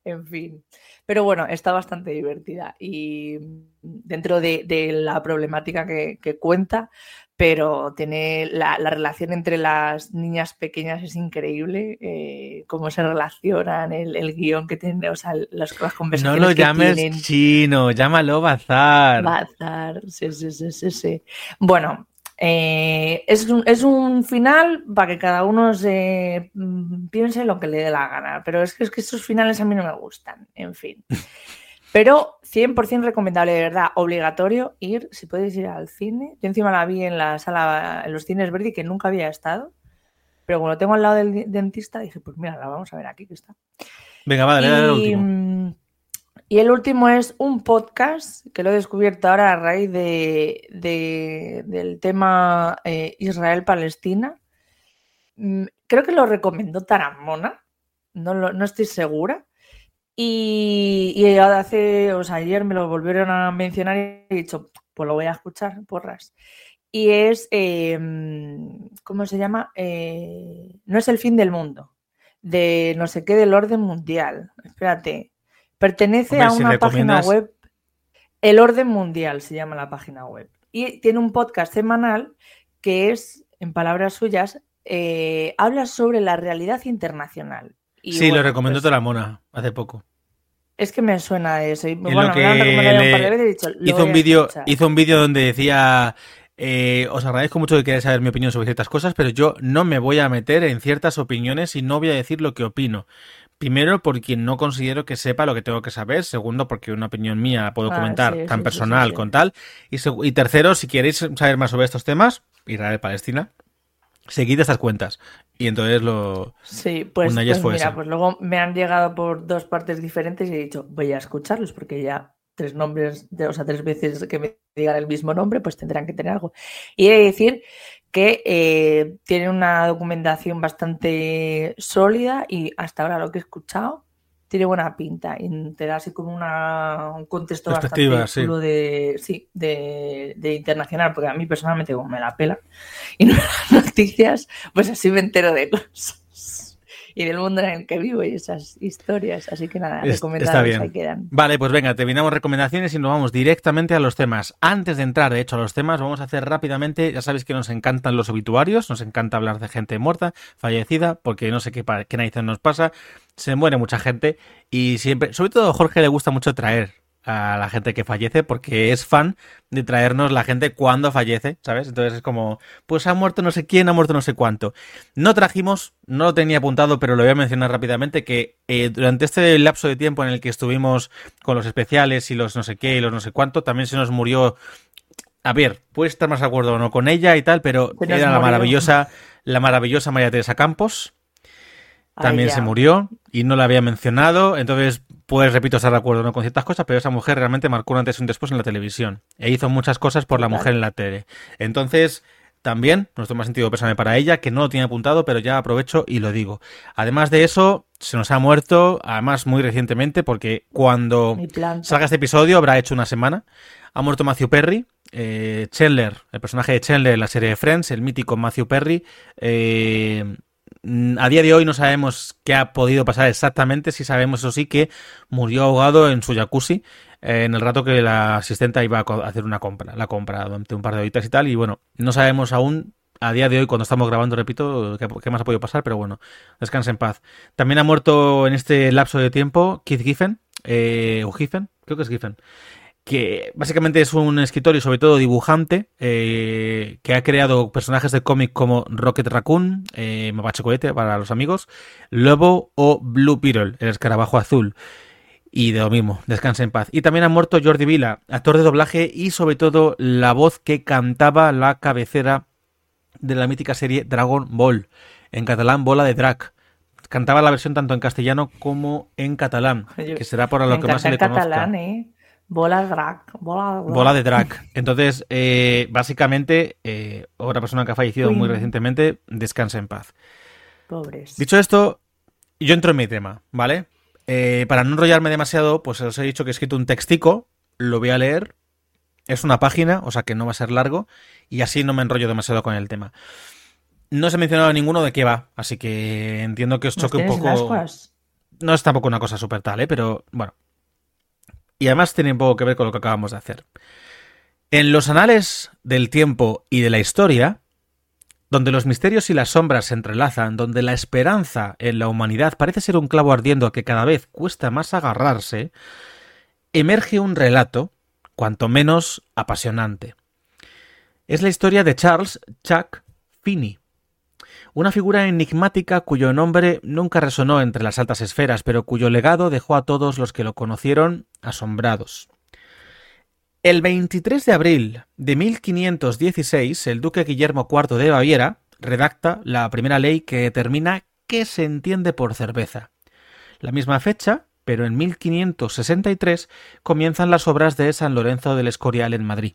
en fin. Pero bueno, está bastante divertida y dentro de, la problemática que cuenta, pero tiene la, la, relación entre las niñas pequeñas es increíble, eh, cómo se relacionan, el, el, guion que tiene, o sea, las, las conversaciones. No lo que llames tienen. chino, llámalo bazar. Bazar, sí, sí, sí, sí, sí. Bueno, eh, es, un, es, un, final para que cada uno se mm, piense lo que le dé la gana, pero es que, es que estos finales a mí no me gustan, en fin. Pero 100% recomendable, de verdad, obligatorio ir, si puedes ir al cine. Yo encima la vi en la sala, en los cines Verdi, que nunca había estado. Pero como lo tengo al lado del dentista, dije, pues mira, la vamos a ver aquí que está. Venga, vale, y, el último. Y el último es un podcast que lo he descubierto ahora a raíz de, de del tema eh, Israel-Palestina. Mm, Creo que lo recomendó Taramona, no, lo, no estoy segura. Y, y, hace, o sea, ayer me lo volvieron a mencionar y he dicho, pues lo voy a escuchar, porras. Y es, eh, ¿cómo se llama? Eh, no es el fin del mundo, de no sé qué del orden mundial. Espérate, pertenece Hombre, a si una recomiendas- página web, el orden mundial se llama la página web. Y tiene un podcast semanal que es, en palabras suyas, eh, habla sobre la realidad internacional. Y sí, lo recomendó pues, toda la mona hace poco. Es que me suena eso. Y, bueno, me han recomendado un par de veces y he dicho, hizo un vídeo escuchar. hizo un vídeo donde decía eh, os agradezco mucho que queráis saber mi opinión sobre ciertas cosas, pero yo no me voy a meter en ciertas opiniones y no voy a decir lo que opino. Primero, porque no considero que sepa lo que tengo que saber. Segundo, porque una opinión mía la puedo Ah, comentar sí, tan sí, personal sí, con tal. Y, y tercero, si queréis saber más sobre estos temas, Israel-Palestina, seguid estas cuentas. Y entonces lo... Sí, pues, Una pues fue mira, esa. pues luego me han llegado por dos partes diferentes y he dicho, voy a escucharlos porque ya tres nombres, de, o sea, tres veces que me digan el mismo nombre, pues tendrán que tener algo. Y he de decir que eh, tiene una documentación bastante sólida y hasta ahora lo que he escuchado tiene buena pinta y te da así como una, un contexto Perspectiva, bastante sí. chulo de, sí, de, de internacional, porque a mí personalmente como me la pela y no dan noticias, pues así me entero de cosas y del mundo en el que vivo y esas historias. Así que nada, bien. ahí quedan. Vale, pues venga, terminamos recomendaciones y nos vamos directamente a los temas. Antes de entrar, de hecho, a los temas, vamos a hacer rápidamente, ya sabéis que nos encantan los obituarios, nos encanta hablar de gente muerta, fallecida, porque no sé qué, qué narices nos pasa, se muere mucha gente y siempre, sobre todo a Jorge le gusta mucho traer a la gente que fallece porque es fan de traernos la gente cuando fallece, ¿sabes? Entonces es como, pues ha muerto no sé quién, ha muerto no sé cuánto. No trajimos, no lo tenía apuntado, pero lo voy a mencionar rápidamente, que eh, durante este lapso de tiempo en el que estuvimos con los especiales y los no sé qué y los no sé cuánto, también se nos murió... A ver, puede estar más de acuerdo o no con ella y tal, pero era la maravillosa, la maravillosa María Teresa Campos, también Ay, se murió y no la había mencionado. Entonces, pues repito, estar de acuerdo no con ciertas cosas, pero esa mujer realmente marcó un antes y un después en la televisión. E hizo muchas cosas por la mujer en la tele. Entonces, también, nuestro más sentido personal para ella, que no lo tiene apuntado, pero ya aprovecho y lo digo. Además de eso, se nos ha muerto, además muy recientemente, porque cuando salga este episodio habrá hecho una semana. Ha muerto Matthew Perry, eh, Chandler, el personaje de Chandler en la serie de Friends, el mítico Matthew Perry. eh, a día de hoy no sabemos qué ha podido pasar exactamente, sí sabemos eso sí que murió ahogado en su jacuzzi eh, en el rato que la asistenta iba a hacer una compra, la compra durante un par de horitas y tal, y bueno, no sabemos aún a día de hoy, cuando estamos grabando, repito, qué, qué más ha podido pasar, pero bueno, descansa en paz. También ha muerto en este lapso de tiempo Keith Giffen, eh, o Giffen, creo que es Giffen, que básicamente es un escritor y sobre todo dibujante eh, que ha creado personajes de cómic como Rocket Raccoon, eh, Mapache Cohete para los amigos, Lobo o Blue Beetle, el escarabajo azul. Y de lo mismo, descanse en paz. Y también ha muerto Jordi Vila, actor de doblaje y sobre todo la voz que cantaba la cabecera de la mítica serie Dragon Ball, en catalán Bola de Drac. Cantaba la versión tanto en castellano como en catalán, que será por lo que más se le conozca. catalán, ¿eh? Bola drag. Bola, Bola de drag. Entonces, eh, básicamente, eh, otra persona que ha fallecido muy Uy. recientemente, descansa en paz. Pobres. Dicho esto, yo entro en mi tema, ¿vale? Eh, para no enrollarme demasiado, pues os he dicho que he escrito un textico, lo voy a leer. Es una página, o sea que no va a ser largo, y así no me enrollo demasiado con el tema. No se ha mencionado ninguno de qué va, así que entiendo que os choque un poco. No es tampoco una cosa súper tal, ¿eh? pero bueno. Y además tiene un poco que ver con lo que acabamos de hacer. En los anales del tiempo y de la historia, donde los misterios y las sombras se entrelazan, donde la esperanza en la humanidad parece ser un clavo ardiendo a que cada vez cuesta más agarrarse, emerge un relato, cuanto menos apasionante. Es la historia de Charles Chuck Finney, una figura enigmática cuyo nombre nunca resonó entre las altas esferas, pero cuyo legado dejó a todos los que lo conocieron asombrados. El 23 de abril de 1516, el duque Guillermo IV de Baviera redacta la primera ley que determina qué se entiende por cerveza. La misma fecha, pero en 1563, comienzan las obras de San Lorenzo del Escorial en Madrid.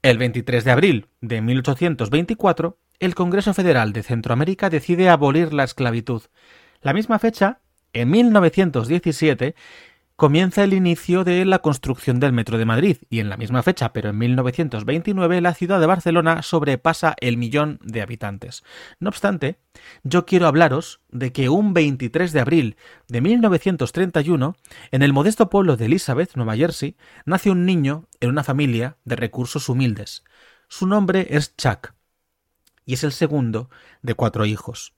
El 23 de abril de 1824, el Congreso Federal de Centroamérica decide abolir la esclavitud. La misma fecha, en 1917, comienza el inicio de la construcción del Metro de Madrid y en la misma fecha, pero en 1929, la ciudad de Barcelona sobrepasa el millón de habitantes. No obstante, yo quiero hablaros de que un 23 de abril de 1931, en el modesto pueblo de Elizabeth, Nueva Jersey, nace un niño en una familia de recursos humildes. Su nombre es Chuck y es el segundo de cuatro hijos.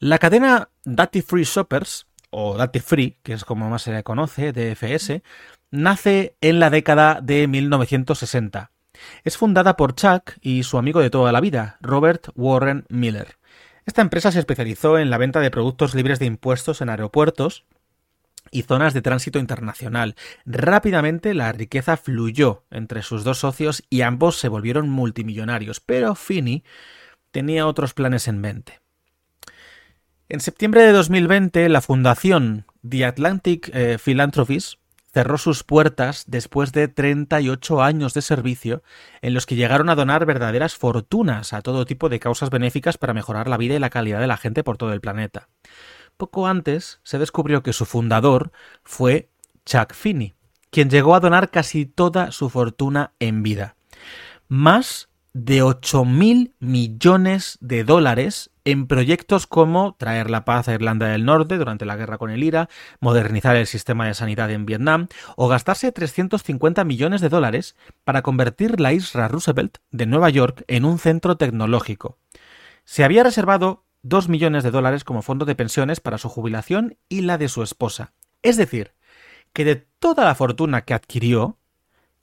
La cadena Duty Free Shoppers o Date Free, que es como más se le conoce, DFS, nace en la década de 1960. Es fundada por Chuck y su amigo de toda la vida, Robert Warren Miller. Esta empresa se especializó en la venta de productos libres de impuestos en aeropuertos y zonas de tránsito internacional. Rápidamente la riqueza fluyó entre sus dos socios y ambos se volvieron multimillonarios, pero Finney tenía otros planes en mente. En septiembre de 2020, la fundación The Atlantic eh, Philanthropies cerró sus puertas después de 38 años de servicio en los que llegaron a donar verdaderas fortunas a todo tipo de causas benéficas para mejorar la vida y la calidad de la gente por todo el planeta. Poco antes se descubrió que su fundador fue Chuck Finney, quien llegó a donar casi toda su fortuna en vida. Más de 8.000 millones de dólares en proyectos como traer la paz a Irlanda del Norte durante la guerra con el IRA, modernizar el sistema de sanidad en Vietnam o gastarse 350 millones de dólares para convertir la isla Roosevelt de Nueva York en un centro tecnológico. Se había reservado 2 millones de dólares como fondo de pensiones para su jubilación y la de su esposa. Es decir, que de toda la fortuna que adquirió,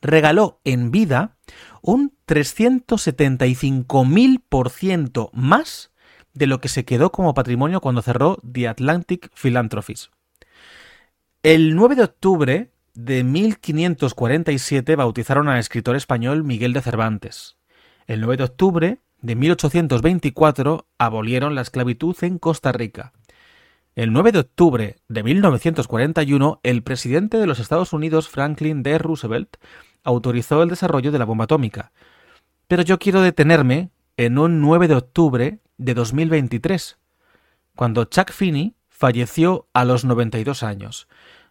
regaló en vida un 375.000% más de lo que se quedó como patrimonio cuando cerró The Atlantic Philanthropies. El 9 de octubre de 1547 bautizaron al escritor español Miguel de Cervantes. El 9 de octubre de 1824 abolieron la esclavitud en Costa Rica. El 9 de octubre de 1941, el presidente de los Estados Unidos, Franklin D. Roosevelt, autorizó el desarrollo de la bomba atómica. Pero yo quiero detenerme en un 9 de octubre de 2023, cuando Chuck Finney falleció a los 92 años,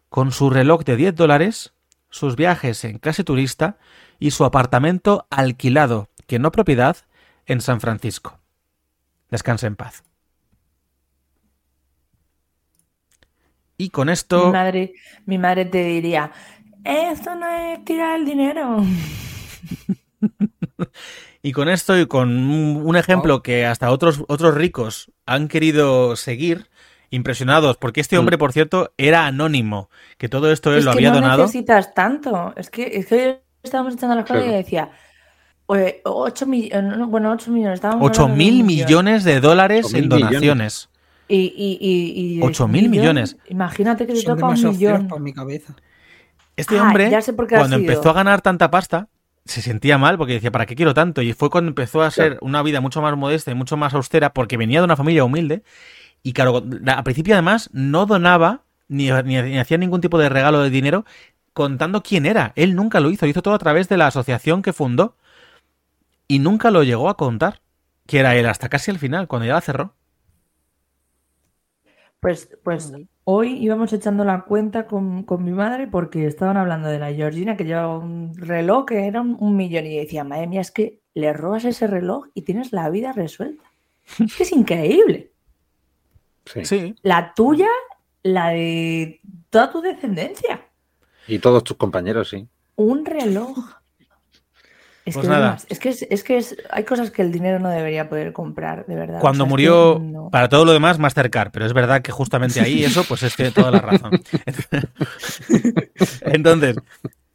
con su reloj de 10 dólares, sus viajes en clase turista y su apartamento alquilado, que no propiedad, en San Francisco. Descanse en paz. Y con esto... Mi madre, mi madre te diría, esto no es tirar el dinero. y con esto y con un ejemplo oh. que hasta otros, otros ricos han querido seguir, impresionados, porque este hombre, mm. por cierto, era anónimo, que todo esto él lo había donado. No necesitas tanto. Es que, es que estábamos echando la cara y decía. 8 millones, bueno, 8 millones. 8 mil millones de dólares en donaciones. Y, y, y, 8 mil millones. Imagínate que te toca un millón. Por mi cabeza. Este ah, hombre, cuando empezó a ganar tanta pasta, se sentía mal porque decía, ¿para qué quiero tanto? Y fue cuando empezó a ser una vida mucho más modesta y mucho más austera porque venía de una familia humilde. Y claro, al principio además no donaba ni, ni, hacía ningún tipo de regalo de dinero contando quién era. Él nunca lo hizo, hizo todo a través de la asociación que fundó. Y nunca lo llegó a contar, que era él hasta casi el final, cuando ya la cerró. Pues, pues Hoy íbamos echando la cuenta con, con mi madre porque estaban hablando de la Georgina que llevaba un reloj que era un, un millón y decía, madre mía, es que le robas ese reloj y tienes la vida resuelta. Es que es increíble. Sí. Sí. La tuya, la de toda tu descendencia. Y todos tus compañeros, sí. Un reloj. Es Pues que, nada. además, es que, es, es que es- hay cosas que el dinero no debería poder comprar, de verdad. Cuando O sea, es que murió, no. para todo lo demás, Mastercard, pero es verdad que justamente ahí eso, pues es tiene toda la razón. Entonces,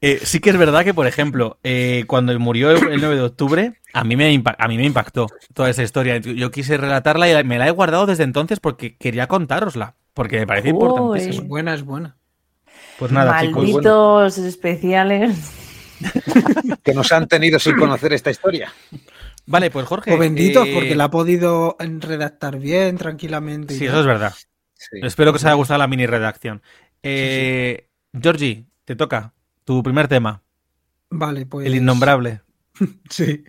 eh, sí que es verdad que, por ejemplo, eh, cuando murió el 9 de octubre, a mí, me a mí me impactó toda esa historia. Yo quise relatarla y me la he guardado desde entonces porque quería contárosla, porque me parece Joder. Es buena, es buena. Pues nada, chicos. Malditos especiales. Que nos han tenido sin conocer esta historia. Vale, pues Jorge. O benditos, eh, porque la ha podido redactar bien, tranquilamente. y Sí, eso es verdad. Sí. Espero que os haya gustado la mini redacción. Eh, Georgie, te toca tu primer tema, Vale, pues. el innombrable. Sí.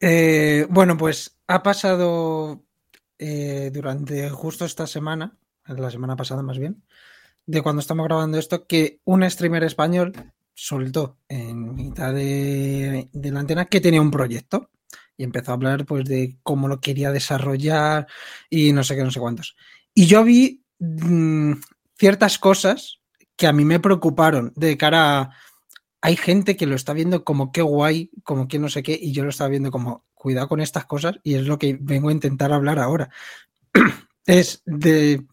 Eh, bueno, pues ha pasado eh, durante justo esta semana, la semana pasada más bien, de cuando estamos grabando esto, que un streamer español soltó en mitad de, de la antena que tenía un proyecto y empezó a hablar pues de cómo lo quería desarrollar y no sé qué, no sé cuántos. Y yo vi mm, ciertas cosas que a mí me preocuparon de cara a hay gente que lo está viendo como qué guay, como que no sé qué, y yo lo estaba viendo como cuidado con estas cosas, y es lo que vengo a intentar hablar ahora. es de,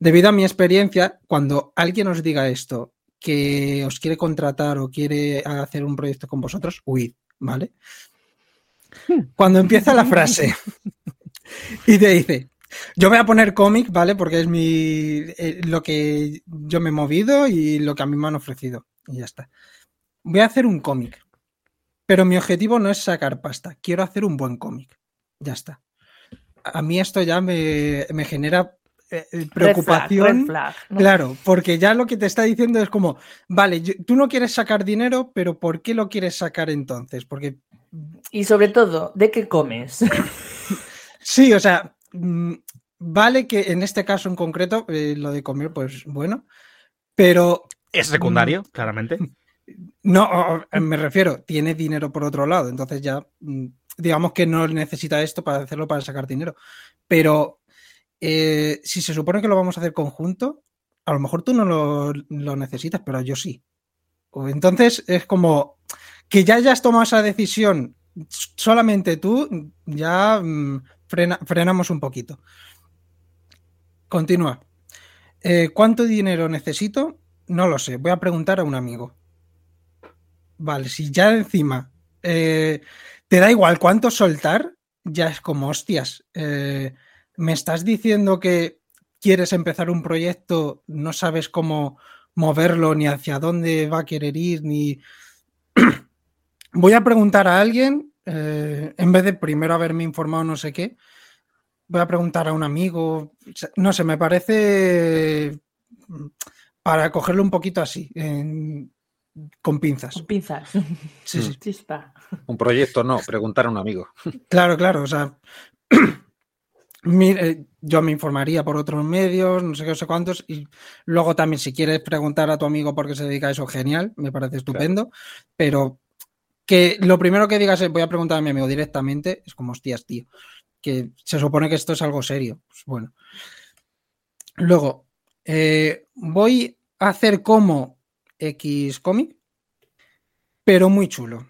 debido a mi experiencia, cuando alguien os diga esto, que os quiere contratar o quiere hacer un proyecto con vosotros, huid, ¿vale? Cuando empieza la frase y te dice, yo voy a poner cómic, ¿vale? Porque es mi eh, lo que yo me he movido y lo que a mí me han ofrecido. Y ya está. Voy a hacer un cómic. Pero mi objetivo no es sacar pasta. Quiero hacer un buen cómic. Ya está. A mí esto ya me, me genera eh, eh, Red flag, preocupación. red flag, ¿no? Claro, porque ya lo que te está diciendo es como, vale, yo- tú no quieres sacar dinero, pero ¿por qué lo quieres sacar entonces? Porque Y sobre todo, ¿de qué comes? Sí, o sea, mm, vale que en este caso en concreto, eh, lo de comer, pues bueno, pero Es secundario, claramente. no, me refiero, tiene dinero por otro lado, entonces ya, mm, digamos que no necesita esto para hacerlo para sacar dinero, pero eh, si se supone que lo vamos a hacer conjunto, a lo mejor tú no lo, necesitas, pero yo sí. Entonces es como que ya hayas tomado esa decisión solamente tú, ya mm, frena- frenamos un poquito. Continúa. Eh, ¿Cuánto dinero necesito? No lo sé. Voy a preguntar a un amigo. Vale, si ya encima eh, te da igual cuánto soltar, ya es como, hostias, me estás diciendo que quieres empezar un proyecto, no sabes cómo moverlo, ni hacia dónde va a querer ir, ni... Voy a preguntar a alguien, eh, en vez de primero haberme informado no sé qué, voy a preguntar a un amigo, no sé, me parece mm, para cogerlo un poquito así, en- con pinzas. Con pinzas. Sí, sí. Chispa. Un proyecto no, preguntar a un amigo. Claro, claro, o sea, mire, yo me informaría por otros medios, no sé qué, no sé cuántos, y luego también si quieres preguntar a tu amigo por qué se dedica a eso, genial, me parece estupendo, pero que lo primero que digas es voy a preguntar a mi amigo directamente, es como, hostias, tío, que se supone que esto es algo serio. Pues bueno. Luego, eh, voy a hacer como X cómic, pero muy chulo,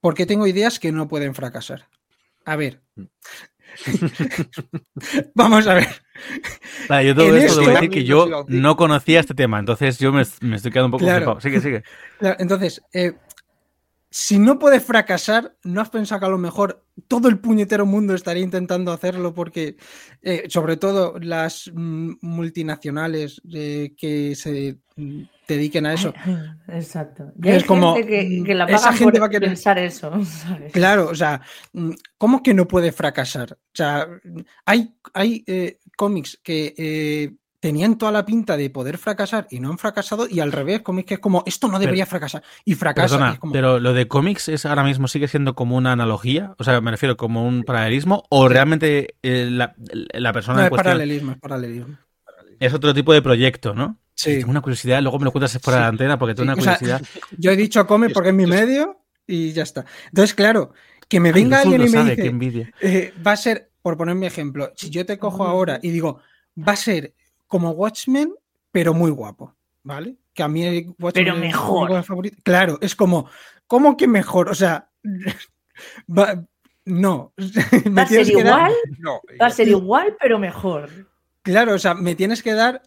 porque tengo ideas que no pueden fracasar. A ver. Vamos a ver. Yo todo En esto debo esto- decir que yo no conocía este tema, entonces yo me, me estoy quedando un poco Claro. Sigue, sigue. Claro, Entonces, eh, si no puedes fracasar, ¿no has pensado que a lo mejor todo el puñetero mundo estaría intentando hacerlo? Porque, eh, sobre todo, las mm, multinacionales eh, que se dediquen a eso. Exacto. Es Y hay como, gente que, que la esa pagan gente por va a querer- pensar eso. ¿sabes? Claro, o sea, mm, ¿cómo que no puede fracasar? O sea, mm, hay, hay eh, cómics que eh, tenían toda la pinta de poder fracasar y no han fracasado, y al revés, cómics que es como, esto no debería fracasar, y fracasa. Perdona, como, pero lo de cómics es ahora mismo sigue siendo como una analogía, o sea, me refiero como un paralelismo, o realmente eh, la, la persona no, en es cuestión. paralelismo, es paralelismo. Es otro tipo de proyecto, ¿no? Sí. Tengo una curiosidad, luego me lo cuentas fuera de la antena porque tengo Sí, una o sea, curiosidad. Yo he dicho come porque es mi medio y ya está. Entonces, claro, que me Ay, venga Luzul alguien y me sabe, dice, qué envidia. eh, va a ser, por poner mi ejemplo, si yo te cojo ahora y digo, va a ser como Watchmen, pero muy guapo, ¿vale? Que a mí el Watchmen Pero es mi mejor. favorita. Claro, es como, ¿cómo que mejor? O sea, va- no. Va a ser igual, No, va a ser igual, pero mejor. Claro, o sea, me tienes que dar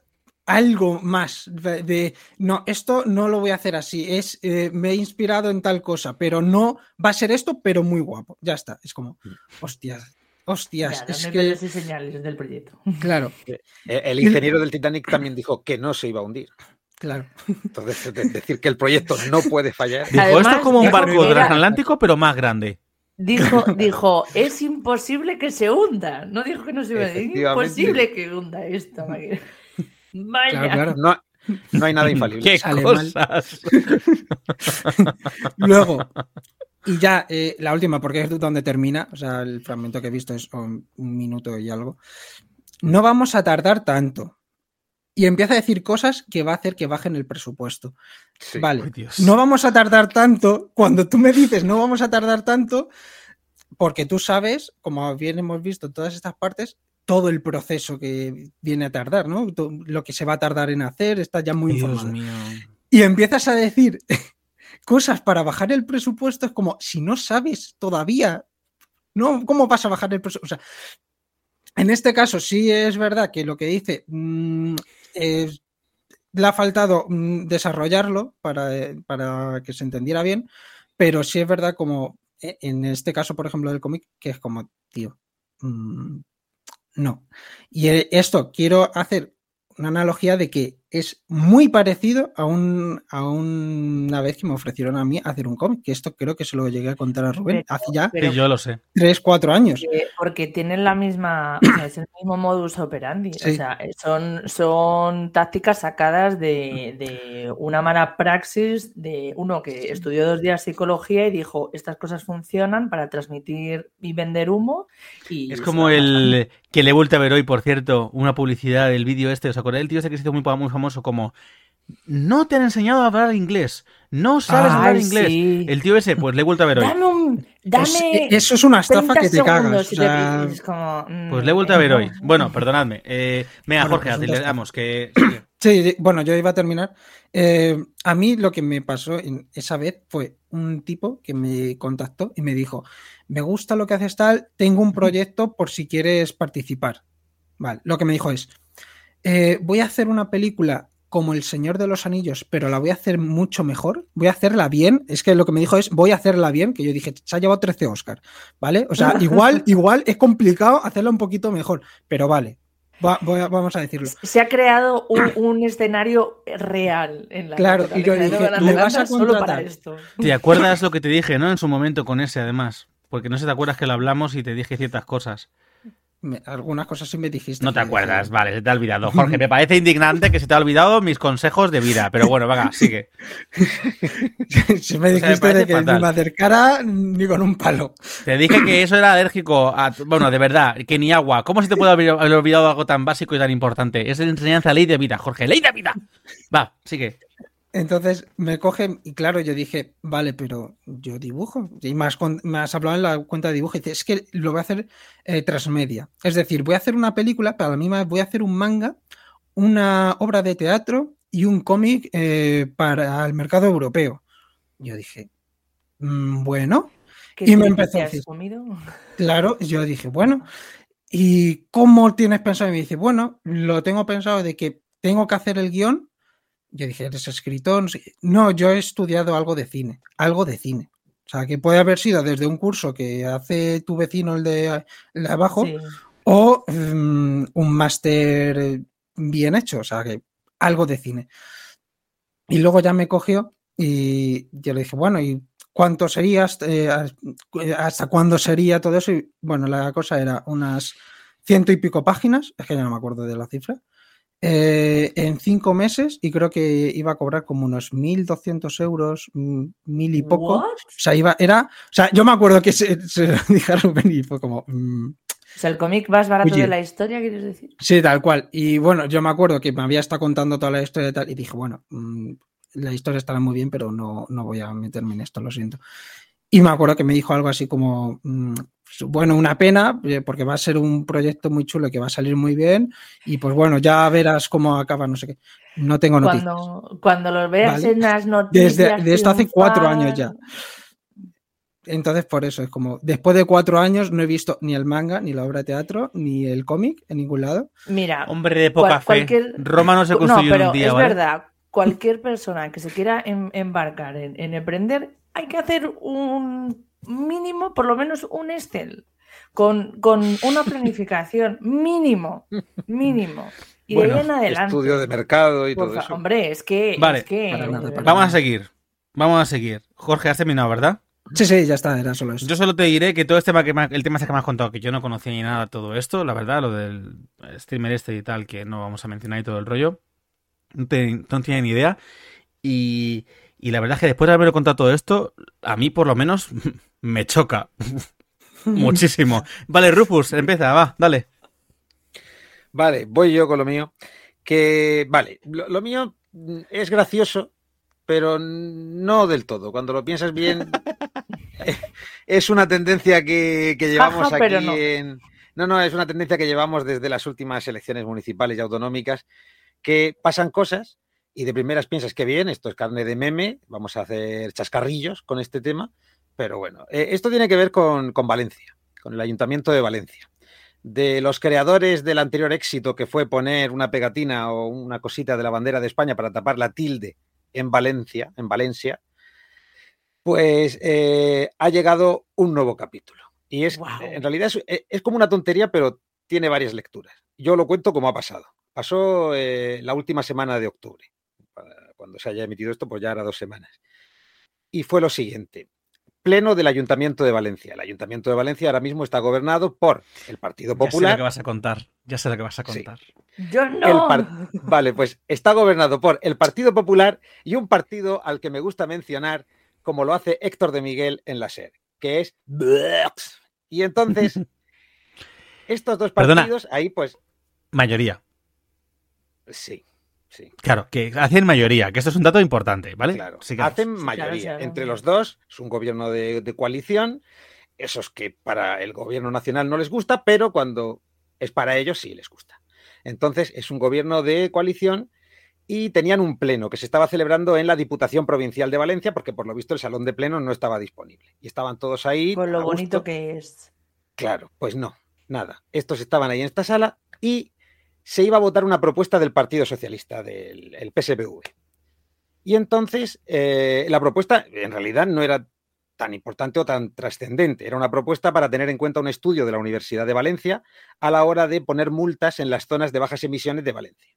algo más de, de, no, esto no lo voy a hacer así, es eh, me he inspirado en tal cosa, pero no va a ser esto, pero muy guapo. Ya está, es como, hostias, hostias, Claro, es que, señales del proyecto. claro, El, el ingeniero del Titanic también dijo que no se iba a hundir. claro. Entonces, de- decir que el proyecto no puede fallar. Dijo, esto es como un barco transatlántico, pero más grande. Dijo, dijo, es imposible que se hunda. No dijo que no se iba a Es imposible que hunda esta máquina. Vaya. Claro, claro. No, no hay nada infalible. ¡Qué Sale mal. cosas! Luego, y ya eh, la última, porque es donde termina, o sea, el fragmento que he visto es un, un minuto y algo. No vamos a tardar tanto. Y empieza a decir cosas que va a hacer que bajen el presupuesto. Sí. Vale. No vamos a tardar tanto. Cuando tú me dices no vamos a tardar tanto, porque tú sabes, como bien hemos visto en todas estas partes, todo el proceso que viene a tardar, ¿no? To- Lo que se va a tardar en hacer, está ya muy Dios informado. mío. Y empiezas a decir cosas para bajar el presupuesto, es como si no sabes todavía, ¿no? ¿Cómo vas a bajar el presupuesto? O sea, en este caso sí es verdad que lo que dice mm, es- le ha faltado mm, desarrollarlo para, eh, para que se entendiera bien, pero sí es verdad como eh, en este caso, por ejemplo, del cómic, que es como, tío, mm, no. Y eh, esto quiero hacer una analogía de que es muy parecido a, un, a una vez que me ofrecieron a mí hacer un cómic, que esto creo que se lo llegué a contar a Rubén Pero- hace ya pero yo lo sé. 3, 4 años. porque, porque tienen la misma, o sea, es el mismo modus operandi. O sea, son, son tácticas sacadas de, de una mala praxis de uno que estudió dos días psicología y dijo, estas cosas funcionan para transmitir y vender humo. Y Es como el que le he vuelto a ver hoy, por cierto, una publicidad del vídeo este. ¿Os acordáis? El tío este que se hizo muy, muy famoso como no te han enseñado a hablar inglés, no sabes Ay, hablar inglés. sí. El tío ese, pues le he vuelto a ver hoy. Dame un. Dame. Es- eso es una estafa 30 que te cagas. segundos o y sea, te- es como, mm, Pues le he vuelto a ver hoy. Bueno, perdonadme. Eh, venga, Bueno, Jorge, pues que... Sí, sí, bueno, yo iba a terminar. Eh, a mí lo que me pasó en esa vez fue un tipo que me contactó y me dijo, me gusta lo que haces tal, tengo un proyecto por si quieres participar. Vale, lo que me dijo es, eh, voy a hacer una película como El Señor de los Anillos, pero la voy a hacer mucho mejor, voy a hacerla bien. Es que lo que me dijo es, voy a hacerla bien, que yo dije, se ha llevado 13 Oscar, ¿vale? O sea, igual, igual es complicado hacerla un poquito mejor, pero vale, va- voy a- vamos a decirlo. Se ha creado un, un escenario real en la Claro, y yo dije, Nueva ¿tú Zelanda vas a solo para esto. ¿Te acuerdas lo que te dije, no? En su momento con ese, además. Porque no sé, te acuerdas que lo hablamos y te dije ciertas cosas. Me- algunas cosas sí me dijiste. No te acuerdas, vale, se te ha olvidado. Jorge, me parece indignante que se te ha olvidado mis consejos de vida. Pero bueno, venga, sigue. si me O sea, me dijiste de que fatal. ni me acercara ni con un palo. Te dije que eso era alérgico a... Bueno, de verdad, que ni agua. ¿Cómo se te puede haber haber olvidado algo tan básico y tan importante? Es la enseñanza ley de vida, Jorge. ¡Ley de vida! Va, sigue. Entonces me cogen y claro, yo dije, vale, pero yo dibujo. Y más, con, más hablado en la cuenta de dibujo. Y dice, es que lo voy a hacer eh, transmedia. Es decir, voy a hacer una película, pero a la misma vez voy a hacer un manga, una obra de teatro y un cómic eh, para el mercado europeo. Yo dije, "Mm, bueno, ¿Qué Y me empezó a decir, comido? Claro, yo dije, bueno, ¿y cómo tienes pensado? Y me dice, bueno, lo tengo pensado de que tengo que hacer el guion. Yo dije, ¿eres escritor? No, yo he estudiado algo de cine, algo de cine. O sea, que puede haber sido desde un curso que hace tu vecino, el de, el de abajo, Sí. o mm, un máster bien hecho, o sea, que algo de cine. Y luego ya me cogió y yo le dije, bueno, ¿y cuánto sería? hasta- eh, ¿Hasta cuándo sería todo eso? Y bueno, la cosa era unas ciento y pico páginas, es que ya no me acuerdo de la cifra, eh, en cinco meses y creo que iba a cobrar como unos 1.200 euros, mm, mil y poco. What? O sea, iba, era, o sea, yo me acuerdo que se, se lo dije a Rubén y fue como, mm, O sea, el cómic más barato Oye. de la historia, ¿quieres decir? Sí, tal cual. Y bueno, yo me acuerdo que me había estado contando toda la historia y tal, y dije, bueno, mm, la historia estará muy bien, pero no, no voy a meterme en esto, lo siento. Y me acuerdo que me dijo algo así como, mm, bueno, una pena, eh, porque va a ser un proyecto muy chulo que va a salir muy bien, y pues bueno, ya verás cómo acaba, no sé qué. No tengo noticias. Cuando, cuando los veas Vale. en las noticias. Desde de esto hace cuatro años ya. Entonces, por eso es como, después de cuatro años no he visto ni el manga, ni la obra de teatro, ni el cómic en ningún lado. Mira, Hombre de poca Cual- fe. cualquier- Roma no se no, construyó en un día, es ¿vale? verdad, cualquier persona que se quiera em- embarcar en, en emprender, hay que hacer un mínimo, por lo menos un Excel, con, con una planificación mínimo, mínimo. Y de Bueno, ahí en adelante. estudio de mercado y por todo eso. Hombre, es que. Vale, es que, para nada, de para verdad. Vamos a seguir. Vamos a seguir. Jorge, has terminado, ¿verdad? Sí, sí, ya está, era solo eso. Yo solo te diré que todo este tema que me, el tema ese que me has contado, que yo no conocía ni nada de todo esto, la verdad, lo del streamer este y tal, que no vamos a mencionar y todo el rollo, no, te- no tenía ni idea. Y, y la verdad es que después de haberme contado todo esto, a mí por lo menos me choca muchísimo. Vale, Rufus, empieza, va, dale. Vale, voy yo con lo mío. Que, vale, lo, lo mío es gracioso, pero no del todo. Cuando lo piensas bien, es una tendencia que, que llevamos aquí pero no. en. No, no, es una tendencia que llevamos desde las últimas elecciones municipales y autonómicas, que pasan cosas y de primeras piensas que bien, esto es carne de meme, vamos a hacer chascarrillos con este tema, pero bueno, eh, esto tiene que ver con, con Valencia, con el Ayuntamiento de Valencia de los creadores del anterior éxito que fue poner una pegatina o una cosita de la bandera de España para tapar la tilde en Valencia, en Valencia, pues eh, ha llegado un nuevo capítulo. Y es, en realidad es, eh, es como una tontería, pero tiene varias lecturas. Yo lo cuento como ha pasado. Pasó eh, la última semana de octubre. Cuando se haya emitido esto, pues ya era dos semanas. Y fue lo siguiente. Pleno del Ayuntamiento de Valencia. El Ayuntamiento de Valencia ahora mismo está gobernado por el Partido Ya sé lo Popular. que vas a contar, ya sé lo que vas a Sí. contar. Yo El no. par- Vale, pues está gobernado por el Partido Popular y un partido al que me gusta mencionar, como lo hace Héctor de Miguel en la SER, que es Vox. Y entonces, estos dos Perdona. partidos, ahí pues, Mayoría. sí, sí. Claro, que hacen mayoría, que esto es un dato importante, ¿vale? Claro, Sí hacen mayoría. claro. Entre los dos es un gobierno de, de coalición, esos que para el gobierno nacional no les gusta, pero cuando es para ellos sí les gusta. Entonces es un gobierno de coalición y tenían un pleno que se estaba celebrando en la Diputación Provincial de Valencia porque por lo visto el salón de pleno no estaba disponible. Y estaban todos ahí. Con a lo gusto. bonito que es. Claro, pues no, nada. Estos estaban ahí en esta sala y se iba a votar una propuesta del Partido Socialista, del el PSPV. Y entonces eh, la propuesta en realidad no era tan importante o tan trascendente. Era una propuesta para tener en cuenta un estudio de la Universidad de Valencia a la hora de poner multas en las zonas de bajas emisiones de Valencia.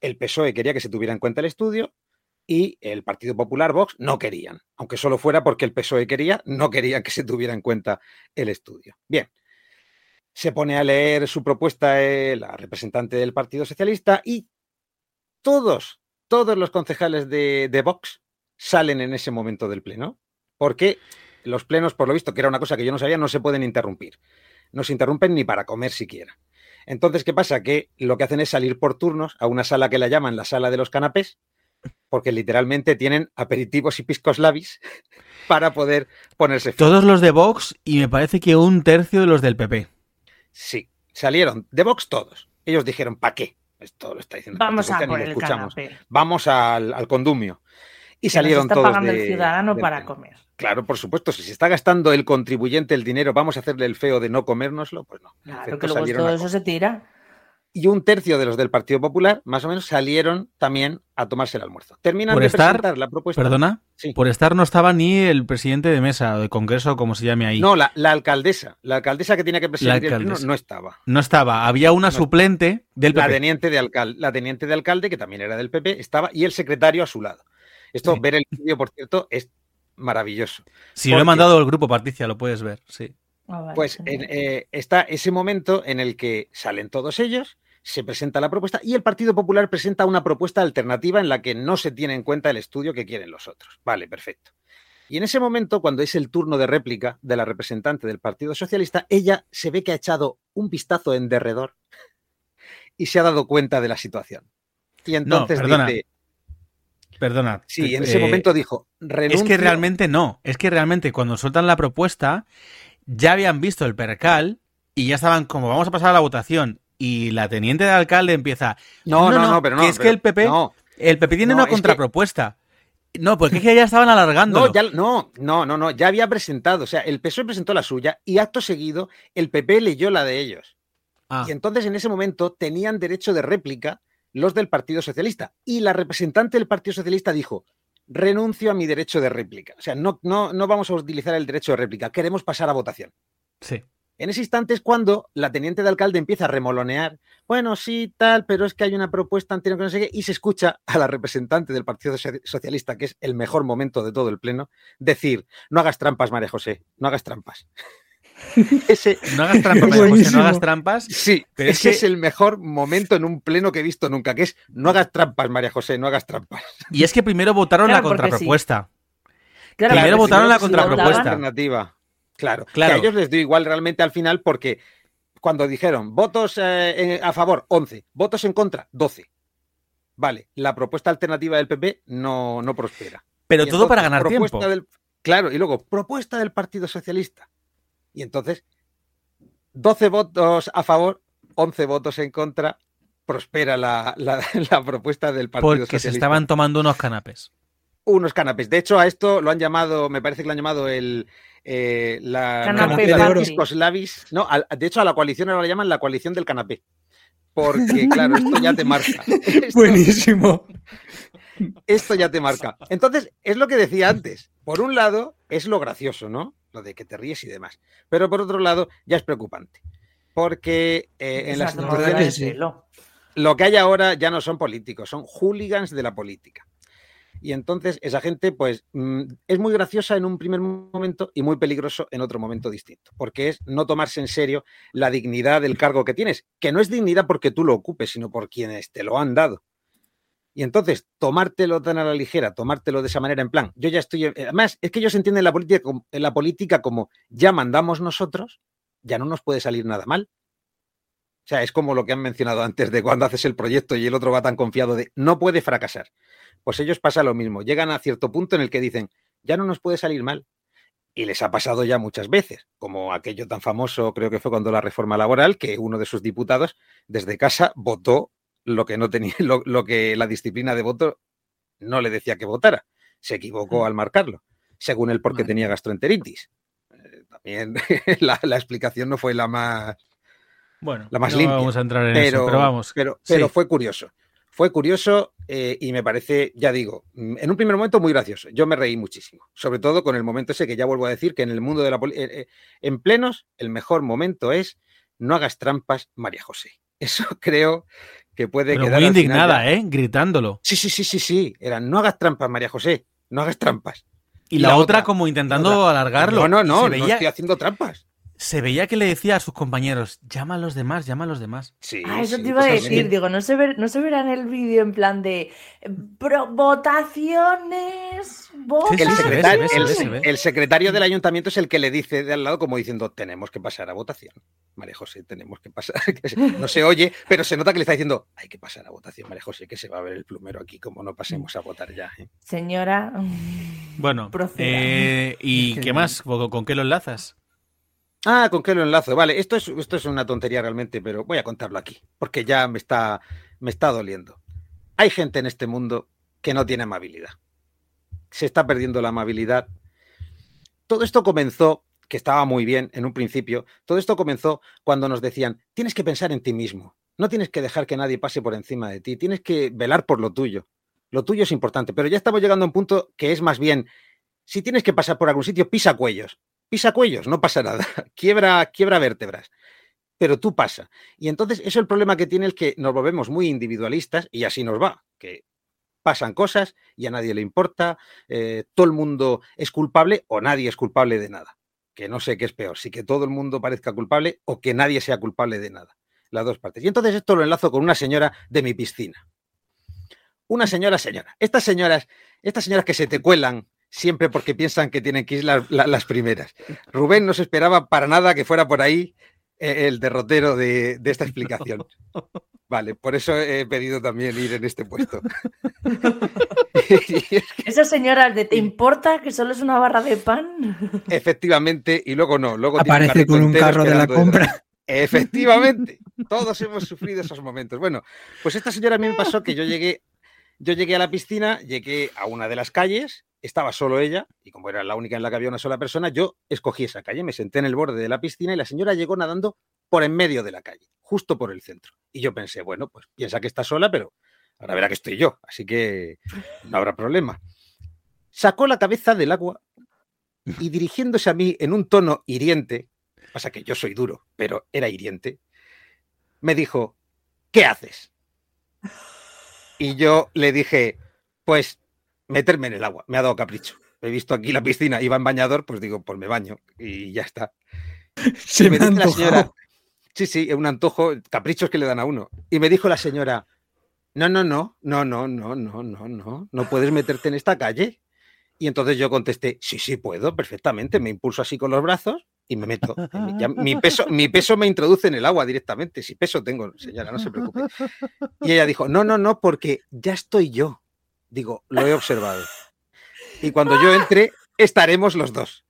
El PSOE quería que se tuviera en cuenta el estudio y el Partido Popular Vox no querían, aunque solo fuera porque el PSOE quería, no querían que se tuviera en cuenta el estudio. Bien, se pone a leer su propuesta eh, la representante del Partido Socialista y todos, todos los concejales de, de Vox salen en ese momento del pleno, porque los plenos, por lo visto, que era una cosa que yo no sabía, no se pueden interrumpir. No se interrumpen ni para comer siquiera. Entonces, ¿qué pasa? Que lo que hacen es salir por turnos a una sala que la llaman la sala de los canapés, porque literalmente tienen aperitivos y piscos labis para poder ponerse fin. Todos los de Vox y me parece que un tercio de los del PP. Sí, salieron de Vox todos. Ellos dijeron, ¿para qué? Esto lo está diciendo Vamos a por el escuchamos. canapé. Vamos al, al condumio. Y que nos salieron está todos pagando de- el ciudadano para comer. Claro, por supuesto, si se está gastando el contribuyente el dinero, vamos a hacerle el feo de no comérnoslo, pues no. Claro, efecto, que luego todo eso se tira. Y un tercio de los del Partido Popular, más o menos, salieron también a tomarse el almuerzo. Terminan Por de estar- presentar la propuesta. Perdona, Sí. por estar no estaba ni el presidente de mesa o de congreso, como se llame ahí. No, la, la alcaldesa. La alcaldesa que tenía que presidir el pleno no estaba. No estaba. Había una No. suplente del La PP. teniente, de alcal- la teniente de alcalde, que también era del PP, estaba, y el secretario a su lado. Esto, Sí. ver el vídeo, por cierto, es maravilloso. Si lo he mandado al grupo Particia, lo puedes ver, sí. Ah, vale, Pues en- eh, está ese momento en el que salen todos ellos, se presenta la propuesta y el Partido Popular presenta una propuesta alternativa en la que no se tiene en cuenta el estudio que quieren los otros. Vale, perfecto. Y en ese momento, cuando es el turno de réplica de la representante del Partido Socialista, ella se ve que ha echado un vistazo en derredor y se ha dado cuenta de la situación. Y entonces perdona. dice, Perdona. sí, en ese eh, momento dijo, Es que realmente no. Es que realmente cuando sueltan la propuesta, ya habían visto el percal y ya estaban como, vamos a pasar a la votación. Y la teniente de alcalde empieza. No, no, no, pero no. que es que el PP, No, el PP tiene No, una que- contrapropuesta. No, porque es que ya estaban alargando. no, ya, no, no, no, no, ya había presentado. O sea, el PSOE presentó la suya y acto seguido el PP leyó la de ellos. Ah, Y entonces en ese momento tenían derecho de réplica los del Partido Socialista. Y la representante del Partido Socialista dijo, renuncio a mi derecho de réplica. O sea, no, no, no vamos a utilizar el derecho de réplica, queremos pasar a votación. sí. En ese instante es cuando la teniente de alcalde empieza a remolonear, bueno, sí, tal, pero es que hay una propuesta anterior que no sé qué, y se escucha a la representante del Partido Soci- Socialista, que es el mejor momento de todo el pleno, decir, no hagas trampas, María José, no hagas trampas. Ese, No hagas trampas, María José, no hagas trampas. sí, Pero es ese que- es el mejor momento en un pleno que he visto nunca, que es, no hagas trampas, María José, no hagas trampas. Y es que primero votaron Claro, la contrapropuesta. Claro, Primero votaron si la si contrapropuesta. Alternativa. Claro, Claro. Que a ellos les dio igual realmente al final porque cuando dijeron votos eh, eh, a favor 11, votos en contra 12. Vale, la propuesta alternativa del PP no, no prospera. Pero Y todo para ganar tiempo. del- claro, y luego propuesta del Partido Socialista. Y entonces 12 votos a favor, 11 votos en contra, prospera la, la- la propuesta del Partido Porque se Socialista estaban tomando unos canapés. unos canapés. De hecho, a esto lo han llamado, me parece que lo han llamado el eh, la Canapé de. No, al- de hecho, a la coalición ahora la llaman la coalición del canapé. Porque, claro, esto ya te marca. Esto, Buenísimo. esto ya te marca. Entonces, es lo que decía antes. Por un lado, es lo gracioso, ¿no? Lo de que te ríes y demás. Pero por otro lado, ya es preocupante. Porque eh, en las instituciones lo que hay ahora ya no son políticos, son hooligans de la política. Y entonces esa gente, pues, mm, es muy graciosa en un primer momento y muy peligroso en otro momento distinto, porque es no tomarse en serio la dignidad del cargo que tienes, que no es dignidad porque tú lo ocupes, sino por quienes te lo han dado. Y entonces, tomártelo tan a la ligera, tomártelo de esa manera en plan, yo ya estoy, además, es que ellos entienden la política, como- la política como ya mandamos nosotros, ya no nos puede salir nada mal. O sea, es como lo que han mencionado antes de cuando haces el proyecto y el otro va tan confiado de no puede fracasar. Pues ellos pasa lo mismo. Llegan a cierto punto en el que dicen, ya no nos puede salir mal. Y les ha pasado ya muchas veces, como aquello tan famoso, creo que fue cuando la reforma laboral, que uno de sus diputados desde casa votó lo que no tenía, lo, lo que la disciplina de voto no le decía que votara. Se equivocó al marcarlo, según él porque tenía gastroenteritis. Eh, También la, la explicación no fue la más Bueno, La más no limpia. vamos a entrar en pero, eso, pero vamos. Pero, sí. pero fue curioso. Fue curioso eh, y me parece, ya digo, mm, en un primer momento muy gracioso. Yo me reí muchísimo. Sobre todo con el momento ese que ya vuelvo a decir que en el mundo de la política, en plenos, el mejor momento es no hagas trampas, María José. Eso creo que puede Pero quedar. muy final indignada, ¿eh? Gritándolo. Sí, sí, sí, sí, sí. Era no hagas trampas, María José. No hagas trampas. Y, Y la, la otra, como intentando otra. alargarlo. No, no, no, no veía, estoy haciendo trampas. Se veía que le decía a sus compañeros, llama a los demás, llama a los demás. Sí, Ah, eso sí, te iba a decir, digo, no se, ver, no se verá en el vídeo en plan de eh, pro- votaciones, El, secretario, el- el del ayuntamiento es el que le dice de al lado como diciendo tenemos que pasar a votación. María José, tenemos que pasar. que se- No se oye, pero se nota que le está diciendo hay que pasar a votación, María José, que se va a ver el plumero aquí, como no pasemos a votar ya. ¿eh?". Señora, Bueno, eh, ¿y qué más? ¿Con, con qué lo enlazas? Ah, ¿con qué lo enlazo? Vale, esto es, esto es una tontería realmente, pero voy a contarlo aquí, porque ya me está, me está doliendo. Hay gente en este mundo que no tiene amabilidad. Se está perdiendo la amabilidad. Todo esto comenzó, que estaba muy bien en un principio, todo esto comenzó cuando nos decían, tienes que pensar en ti mismo, no tienes que dejar que nadie pase por encima de ti, tienes que velar por lo tuyo. Lo tuyo es importante, pero ya estamos llegando a un punto que es más bien, si tienes que pasar por algún sitio, pisa cuellos pisa cuellos, no pasa nada, quiebra, quiebra vértebras, pero tú pasa. Y entonces eso el problema que tiene es que nos volvemos muy individualistas y así nos va, que pasan cosas y a nadie le importa, eh, todo el mundo es culpable o nadie es culpable de nada, que no sé qué es peor, si que todo el mundo parezca culpable o que nadie sea culpable de nada, las dos partes. Y entonces esto lo enlazo con una señora de mi piscina. Una señora, señora. Estas señoras, estas señoras que se te cuelan siempre porque piensan que tienen que ir las primeras. Rubén no se esperaba para nada que fuera por ahí eh, el derrotero de, esta explicación. Vale, por eso he pedido también ir en este puesto. Esa señora de ¿te importa que solo es una barra de pan? Efectivamente, y luego no. Luego Aparece con un carro de la compra. Efectivamente, todos hemos sufrido esos momentos. Bueno, pues esta señora a mí me pasó que yo llegué, yo llegué a la piscina, llegué a una de las calles, estaba solo ella, y como era la única en la que había una sola persona, yo escogí esa calle, me senté en el borde de la piscina y la señora llegó nadando por en medio de la calle, justo por el centro. Y yo pensé, bueno, pues piensa que está sola, pero ahora verá que estoy yo, así que no habrá problema. Sacó la cabeza del agua y dirigiéndose a mí en un tono hiriente, pasa que yo soy duro, pero era hiriente, me dijo, ¿qué haces? Y yo le dije, pues meterme en el agua, me ha dado capricho. He visto aquí la piscina, iba en bañador, pues digo, pues me baño y ya está. Se me, la señora, sí, sí, es un antojo, caprichos que le dan a uno. Y me dijo la señora, no, no, no, no, no, no, no, no, no, no puedes meterte en esta calle. Y entonces yo contesté, sí, sí, puedo, perfectamente. Me impulso así con los brazos y me meto. mi, peso, mi peso me introduce en el agua directamente. Si peso tengo, señora, no se preocupe. Y ella dijo, no, no, no, porque ya estoy yo. Digo, lo he observado. Y cuando yo entre, estaremos los dos.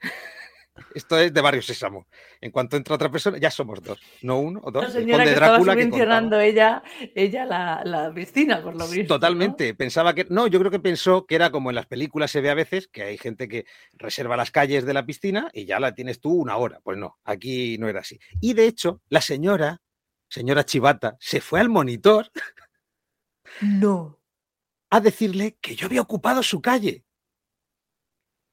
Esto es de Barrio Sésamo. En cuanto entra otra persona, ya somos dos, no uno o dos. La señora que Drácula estaba mencionando ella, ella la, la, piscina, por lo visto. Totalmente. Pensaba que. No, yo creo que pensó que era como en las películas se ve a veces, que hay gente que reserva las calles de la piscina y ya la tienes tú una hora. Pues no, aquí no era así. Y de hecho, la señora, señora Chivata, se fue al monitor. No. A decirle que yo había ocupado su calle.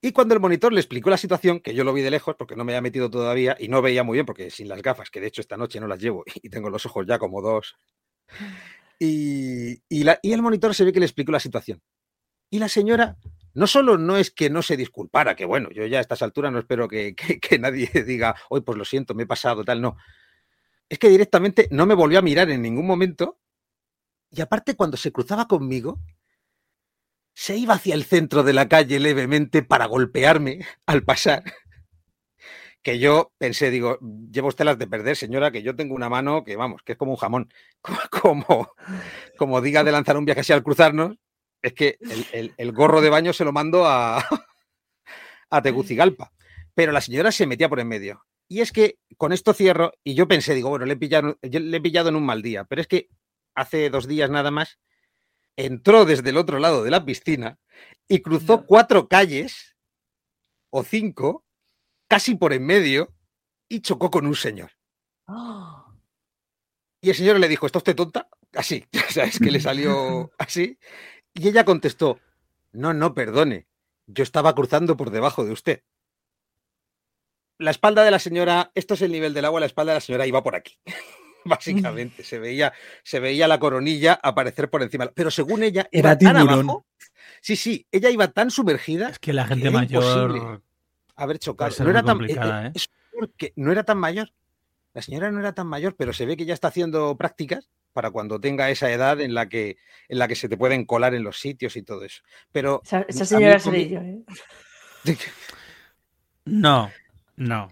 Y cuando el monitor le explicó la situación, que yo lo vi de lejos porque no me había metido todavía y no veía muy bien porque sin las gafas, que de hecho esta noche no las llevo y tengo los ojos ya como dos. Y, el monitor se ve que le explicó la situación. Y la señora no solo no es que no se disculpara, que bueno, yo ya a estas alturas no espero que, que nadie diga, hoy pues lo siento, me he pasado, tal, no. Es que directamente no me volvió a mirar en ningún momento. Y aparte, cuando se cruzaba conmigo, se iba hacia el centro de la calle levemente para golpearme al pasar. Que yo pensé, digo, llevo usted las de perder, señora, que yo tengo una mano que, vamos, que es como un jamón. Como, como diga de lanzar un viaje así al cruzarnos, es que el, gorro de baño se lo mando a, a Tegucigalpa. Pero la señora se metía por en medio. Y es que con esto cierro, y yo pensé, digo, bueno, le he pillado, le he pillado en un mal día, pero es que hace dos días nada más entró desde el otro lado de la piscina y cruzó cuatro calles o cinco, casi por en medio, y chocó con un señor. Y el señor le dijo, ¿está usted tonta? Así, es que le salió así. Y ella contestó, no, no, perdone, yo estaba cruzando por debajo de usted. La espalda de la señora, esto es el nivel del agua, la espalda de la señora iba por aquí. básicamente. Se veía, se veía la coronilla aparecer por encima. Pero según ella, era tan abajo. Sí, sí, ella iba tan sumergida. Es que la gente mayor. Haber chocado. No era, tan, eh, ¿eh? no era tan mayor. La señora no era tan mayor, pero se ve que ya está haciendo prácticas para cuando tenga esa edad en la que, en la que se te pueden colar en los sitios y todo eso. Pero. Esa, señora seré yo, ¿eh? No, no.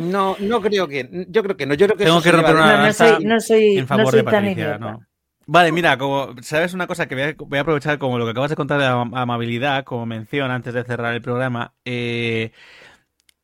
No, no creo que. Yo creo que no. Yo creo que Tengo que romper una no, soy, en favor de Patricia. No. Vale, mira, como sabes una cosa que voy a, aprovechar como lo que acabas de contar de amabilidad, como mención antes de cerrar el programa. Eh,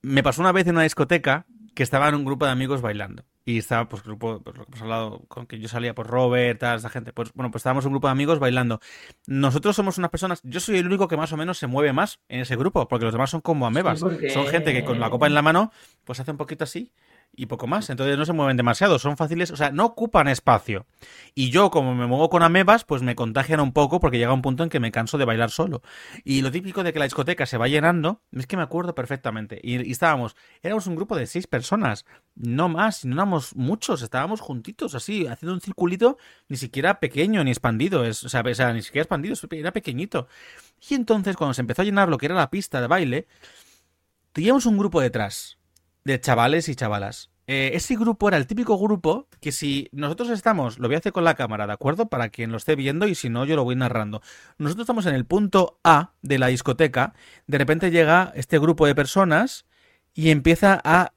me pasó una vez en una discoteca que estaba en un grupo de amigos bailando y estaba, pues, grupo, pues, lo que hemos hablado, con que yo salía, por Robert, tal, esa gente. Pues, bueno, pues estábamos un grupo de amigos bailando. Nosotros somos unas personas, yo soy el único que más o menos se mueve más en ese grupo, porque los demás son como amebas. Son gente que con la copa en la mano, pues hace un poquito así y poco más. Entonces no se mueven demasiado, son fáciles, o sea, no ocupan espacio. Y yo, como me muevo con amebas, pues me contagian un poco porque llega un punto en que me canso de bailar solo. Y lo típico de que la discoteca se va llenando, es que me acuerdo perfectamente. Y, estábamos, éramos un grupo de seis personas, no más, no éramos muchos, estábamos juntitos así, haciendo un circulito ni siquiera pequeño ni expandido, es, o sea, o sea ni siquiera expandido, era pequeñito. Y entonces, cuando se empezó a llenar lo que era la pista de baile, teníamos un grupo detrás de chavales y chavalas. eh, ese grupo era el típico grupo que si nosotros estamos, lo voy a hacer con la cámara, ¿de acuerdo? Para quien lo esté viendo y si no, yo lo voy narrando. Nosotros estamos en el punto A de la discoteca, de repente llega este grupo de personas y empieza a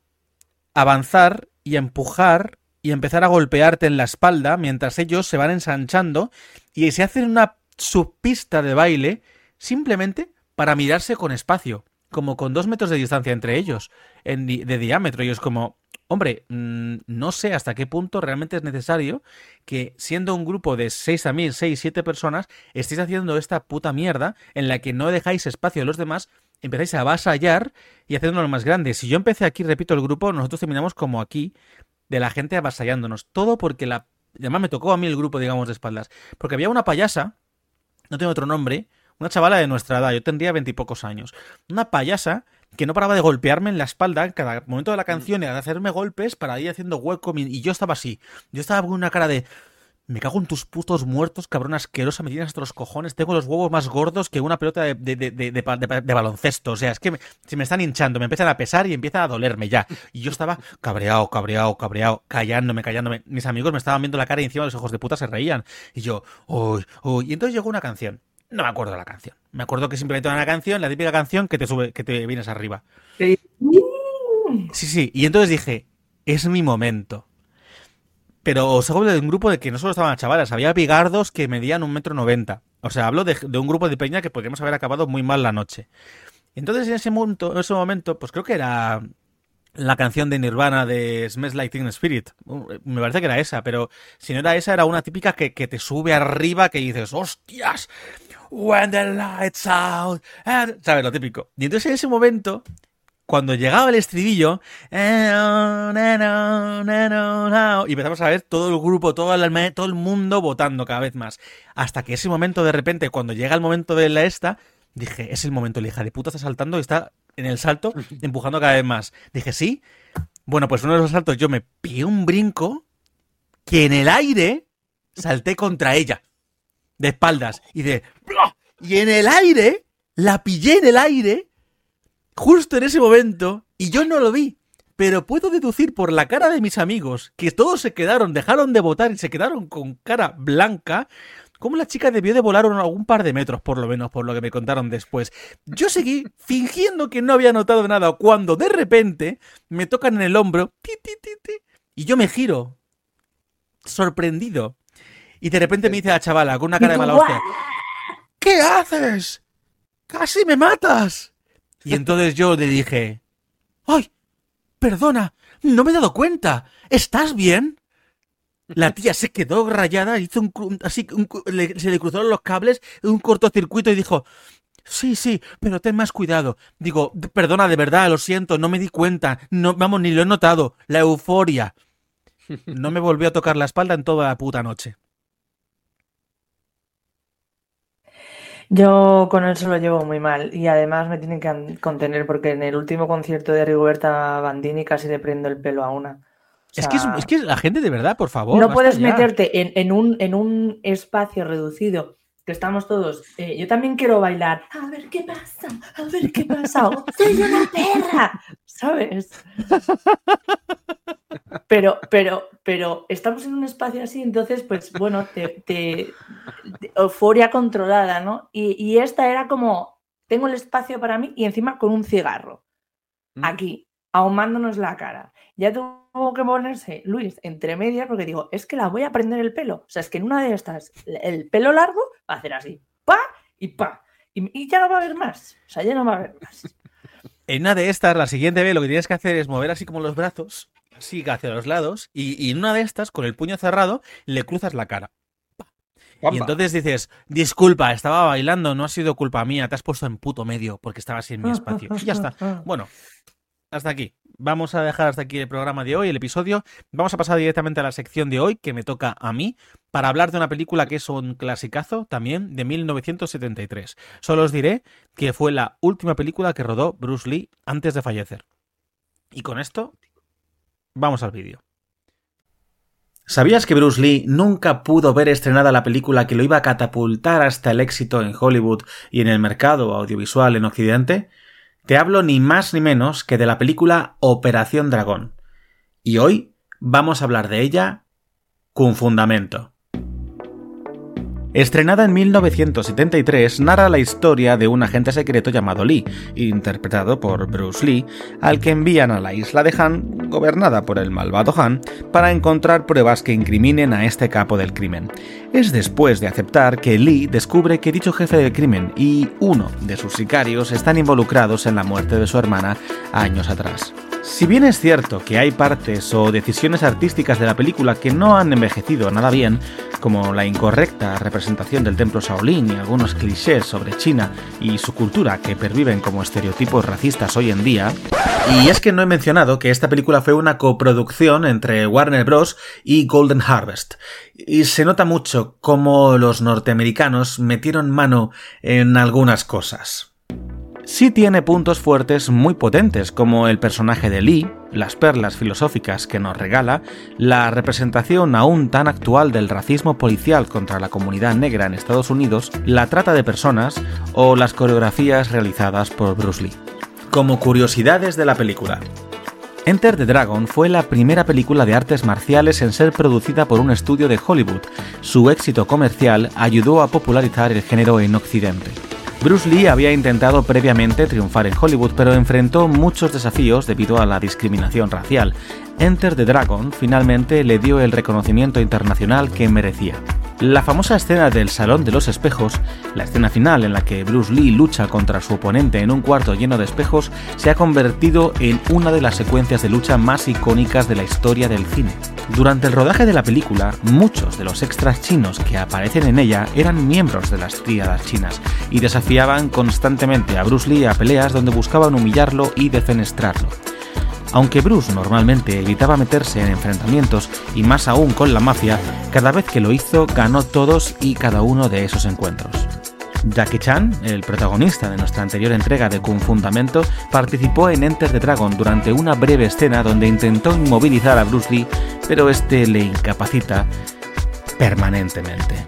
avanzar y empujar y empezar a golpearte en la espalda mientras ellos se van ensanchando y se hacen una subpista de baile simplemente para mirarse con espacio, como con dos metros de distancia entre ellos, de diámetro. Y es como, hombre, mm, no sé hasta qué punto realmente es necesario que, siendo un grupo de 6 a 1000, 6, 7 personas, estéis haciendo esta puta mierda en la que no dejáis espacio a los demás, empezáis a avasallar y haciéndolo más grande. Si yo empecé aquí, repito, el grupo, nosotros terminamos como aquí, de la gente avasallándonos. Todo porque la... Además me tocó a mí el grupo, digamos, de espaldas. Porque había una payasa, no tengo otro nombre, una chavala de nuestra edad, yo tendría veintipocos años. Una payasa que no paraba de golpearme en la espalda en cada momento de la canción y de hacerme golpes para ir haciendo hueco. Y yo estaba así. Yo estaba con una cara de. Me cago en tus putos muertos, cabrón asquerosa, me tienes hasta los cojones. Tengo los huevos más gordos que una pelota de, de, baloncesto. O sea, es que se me están hinchando, me empiezan a pesar y empieza a dolerme ya. Y yo estaba cabreado, cabreado, cabreado, callándome, callándome. Mis amigos me estaban viendo la cara y encima los ojos de puta se reían. Y yo, uy, uy. Y entonces llegó una canción. No me acuerdo la canción. Me acuerdo que simplemente era una canción, la típica canción que te sube, que te vienes arriba. Sí, sí. Y entonces dije, es mi momento. Pero os hablo de un grupo de que no solo estaban chavalas, había bigardos que medían un metro noventa. O sea, hablo de, un grupo de peña que podríamos haber acabado muy mal la noche. Entonces, en ese, momento, en ese momento, pues creo que era la canción de Nirvana de Smells Like Teen Spirit. Me parece que era esa, pero si no era esa, era una típica que, que te sube arriba que dices, ¡hostias! When the lights out. ¿Sabes? Lo típico. Y entonces en ese momento, cuando llegaba el estribillo, y empezamos a ver todo el grupo, todo el, todo el mundo votando cada vez más. Hasta que ese momento, de repente, cuando llega el momento de la esta, dije, es el momento, la hija de puta está saltando y está en el salto, empujando cada vez más. Dije, sí. Bueno, pues uno de los saltos yo me pillé un brinco que en el aire salté contra ella de espaldas y de... Y en el aire, la pillé en el aire, justo en ese momento, y yo no lo vi. Pero puedo deducir por la cara de mis amigos, que todos se quedaron, dejaron de votar y se quedaron con cara blanca, cómo la chica debió de volar algún par de metros, por lo menos, por lo que me contaron después. Yo seguí fingiendo que no había notado nada, cuando de repente me tocan en el hombro, y yo me giro, sorprendido, y de repente me dice la chavala con una cara de mala hostia, ¿qué haces? Casi me matas. Y entonces yo le dije, ¡ay! Perdona, no me he dado cuenta. ¿Estás bien? La tía se quedó rayada, hizo un, así, se le cruzaron los cables, un cortocircuito y dijo, sí, sí, pero ten más cuidado. Digo, perdona, de verdad, lo siento, no me di cuenta, no, vamos, ni lo he notado, la euforia. No me volvió a tocar la espalda en toda la puta noche. Yo con eso lo llevo muy mal y además me tienen que contener porque en el último concierto de Rigoberta Bandini casi le prendo el pelo a una. es, que es, que la gente de verdad, por favor. No puedes meterte en, en, un, en un espacio reducido que estamos todos. Eh, yo también quiero bailar. A ver qué pasa, a ver qué pasa. Soy una perra, ¿sabes? Pero, pero, pero estamos en un espacio así, entonces, pues bueno, te, euforia controlada, ¿no? Y, esta era como, tengo el espacio para mí y encima con un cigarro, mm. aquí, ahumándonos la cara. Ya tuvo que ponerse Luis entre medias porque digo, es que la voy a prender el pelo. O sea, es que en una de estas, el pelo largo va a hacer así, pa y pa. Y, y ya no va a haber más. O sea, ya no va a haber más. En una de estas, la siguiente vez, lo que tienes que hacer es mover así como los brazos Sí, hacia los lados y, en una de estas, con el puño cerrado, le cruzas la cara. Y entonces dices, disculpa, estaba bailando, no ha sido culpa mía, te has puesto en puto medio porque estabas en mi espacio. Y ya está. Bueno, hasta aquí. Vamos a dejar hasta aquí el programa de hoy, el episodio. Vamos a pasar directamente a la sección de hoy, que me toca a mí, para hablar de una película que es un clasicazo también de 1973. Solo os diré que fue la última película que rodó Bruce Lee antes de fallecer. Y con esto Vamos al vídeo. ¿Sabías que Bruce Lee nunca pudo ver estrenada la película que lo iba a catapultar hasta el éxito en Hollywood y en el mercado audiovisual en Occidente? Te hablo ni más ni menos que de la película Operación Dragón. Y hoy vamos a hablar de ella con fundamento. Estrenada en 1973, narra la historia de un agente secreto llamado Lee, interpretado por Bruce Lee, al que envían a la isla de Han, gobernada por el malvado Han, para encontrar pruebas que incriminen a este capo del crimen. Es después de aceptar que Lee descubre que dicho jefe del crimen y uno de sus sicarios están involucrados en la muerte de su hermana años atrás. Si bien es cierto que hay partes o decisiones artísticas de la película que no han envejecido nada bien, como la incorrecta representación del templo Shaolin y algunos clichés sobre China y su cultura que perviven como estereotipos racistas hoy en día, y es que no he mencionado que esta película fue una coproducción entre Warner Bros. y Golden Harvest, y se nota mucho cómo los norteamericanos metieron mano en algunas cosas sí tiene puntos fuertes muy potentes, como el personaje de Lee, las perlas filosóficas que nos regala, la representación aún tan actual del racismo policial contra la comunidad negra en Estados Unidos, la trata de personas o las coreografías realizadas por Bruce Lee. Como curiosidades de la película. Enter the Dragon fue la primera película de artes marciales en ser producida por un estudio de Hollywood. Su éxito comercial ayudó a popularizar el género en Occidente. Bruce Lee había intentado previamente triunfar en Hollywood, pero enfrentó muchos desafíos debido a la discriminación racial. Enter the Dragon finalmente le dio el reconocimiento internacional que merecía. La famosa escena del Salón de los Espejos, la escena final en la que Bruce Lee lucha contra su oponente en un cuarto lleno de espejos, se ha convertido en una de las secuencias de lucha más icónicas de la historia del cine. Durante el rodaje de la película, muchos de los extras chinos que aparecen en ella eran miembros de las tríadas chinas y desafiaban constantemente a Bruce Lee a peleas donde buscaban humillarlo y defenestrarlo. Aunque Bruce normalmente evitaba meterse en enfrentamientos y más aún con la mafia, cada vez que lo hizo ganó todos y cada uno de esos encuentros. Jackie Chan, el protagonista de nuestra anterior entrega de Kung Fundamento, participó en Enter the Dragon durante una breve escena donde intentó inmovilizar a Bruce Lee, pero este le incapacita permanentemente.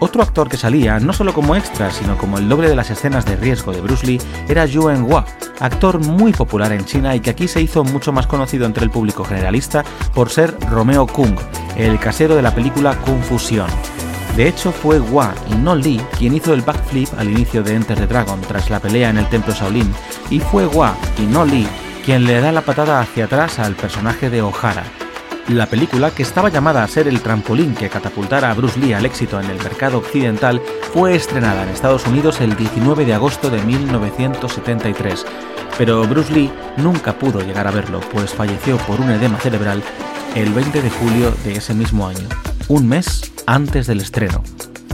Otro actor que salía, no solo como extra, sino como el doble de las escenas de riesgo de Bruce Lee, era Yuen Hua, actor muy popular en China y que aquí se hizo mucho más conocido entre el público generalista por ser Romeo Kung, el casero de la película Kung Fusion. De hecho, fue Hua y no Lee quien hizo el backflip al inicio de Enter the Dragon tras la pelea en el templo Shaolin, y fue Hua y no Lee quien le da la patada hacia atrás al personaje de O'Hara, la película, que estaba llamada a ser el trampolín que catapultara a Bruce Lee al éxito en el mercado occidental, fue estrenada en Estados Unidos el 19 de agosto de 1973. Pero Bruce Lee nunca pudo llegar a verlo, pues falleció por un edema cerebral el 20 de julio de ese mismo año, un mes antes del estreno.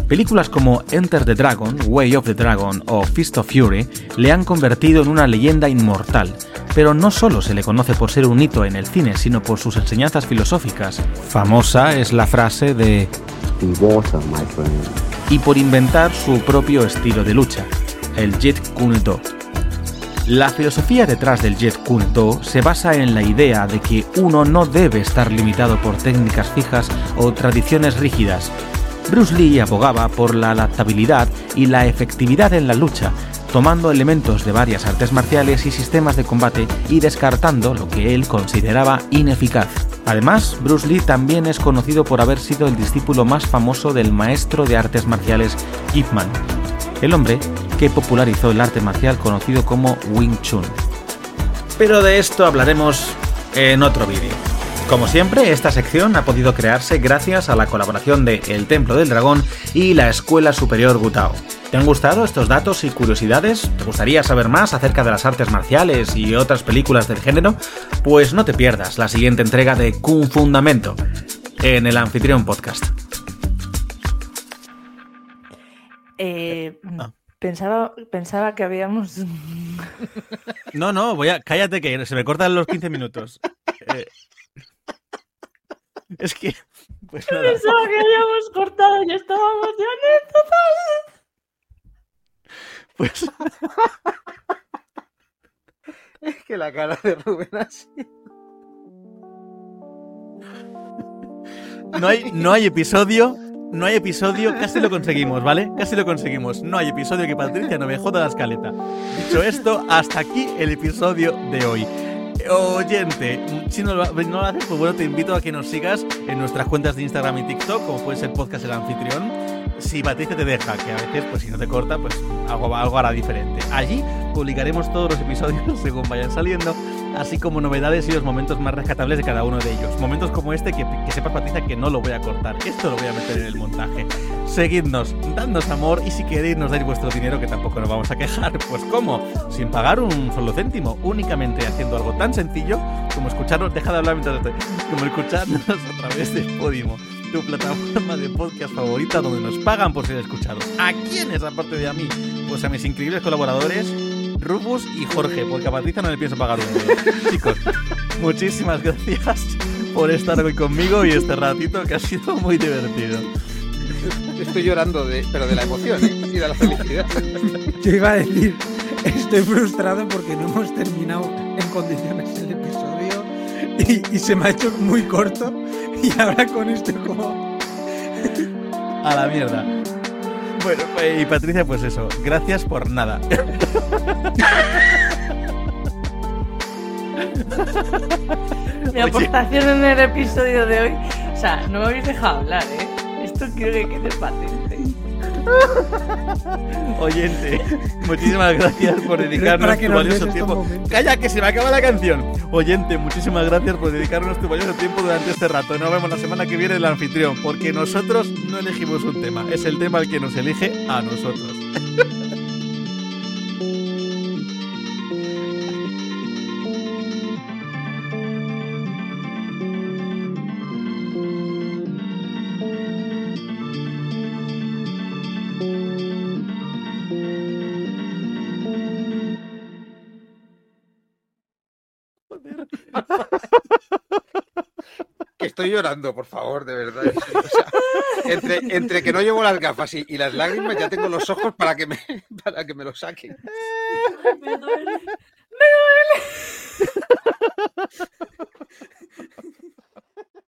Películas como Enter the Dragon, Way of the Dragon o Fist of Fury le han convertido en una leyenda inmortal, pero no solo se le conoce por ser un hito en el cine, sino por sus enseñanzas filosóficas. Famosa es la frase de y por inventar su propio estilo de lucha, el Jeet Kune Do. La filosofía detrás del Jeet Kune Do se basa en la idea de que uno no debe estar limitado por técnicas fijas o tradiciones rígidas. Bruce Lee abogaba por la adaptabilidad y la efectividad en la lucha, tomando elementos de varias artes marciales y sistemas de combate y descartando lo que él consideraba ineficaz. Además, Bruce Lee también es conocido por haber sido el discípulo más famoso del maestro de artes marciales Ip Man, el hombre que popularizó el arte marcial conocido como Wing Chun. Pero de esto hablaremos en otro vídeo. Como siempre, esta sección ha podido crearse gracias a la colaboración de El Templo del Dragón y la Escuela Superior Gutao. ¿Te han gustado estos datos y curiosidades? ¿Te gustaría saber más acerca de las artes marciales y otras películas del género? Pues no te pierdas la siguiente entrega de Kung Fundamento en el Anfitrión Podcast. Eh, ah. pensaba, pensaba que habíamos... No, no, voy a... Cállate que se me cortan los 15 minutos. Eh, es que. Pues nada. Pensaba que habíamos cortado y estábamos ya en Pues. es que la cara de Rubén así. No hay, no hay episodio no hay episodio, casi lo conseguimos, ¿vale? Casi lo conseguimos. No hay episodio que Patricia no me joda la escaleta. Dicho esto, hasta aquí el episodio de hoy. Oyente, si no lo, haces, pues bueno, te invito a que nos sigas en nuestras cuentas de Instagram y TikTok, como puede ser Podcast El Anfitrión. Si Patricia te deja, que a veces, pues si no te corta, pues algo, algo hará diferente. Allí publicaremos todos los episodios según vayan saliendo, así como novedades y los momentos más rescatables de cada uno de ellos. Momentos como este que, que sepas, Patricia, que no lo voy a cortar. Esto lo voy a meter en el montaje. Seguidnos, dadnos amor y si queréis nos dais vuestro dinero, que tampoco nos vamos a quejar. Pues ¿cómo? Sin pagar un solo céntimo, únicamente haciendo algo tan sencillo como escucharnos, deja de hablar mientras estoy, como escucharnos a través de Podimo, tu plataforma de podcast favorita donde nos pagan por ser escuchados. ¿A quiénes aparte de a mí? Pues a mis increíbles colaboradores, Rufus y Jorge, porque a Patricia no le pienso pagar un euro. Chicos, muchísimas gracias por estar hoy conmigo y este ratito que ha sido muy divertido. Estoy llorando, de, pero de la emoción ¿eh? y de la felicidad. Yo iba a decir, estoy frustrado porque no hemos terminado en condiciones el episodio y, y se me ha hecho muy corto y ahora con esto como... A la mierda. Bueno, pues, y Patricia, pues eso, gracias por nada. Mi aportación en el episodio de hoy. O sea, no me habéis dejado hablar, ¿eh? Esto quiero que quede patente. Oyente, muchísimas gracias por dedicarnos tu valioso tiempo. Calla, que se me acaba la canción. Oyente, muchísimas gracias por dedicarnos tu valioso tiempo durante este rato. Nos vemos la semana que viene en el anfitrión, porque nosotros no elegimos un tema, es el tema el que nos elige a nosotros. estoy llorando, por favor, de verdad. O sea, entre, entre que no llevo las gafas y, y las lágrimas, ya tengo los ojos para que me, para que me lo saquen. Me duele. Me duele.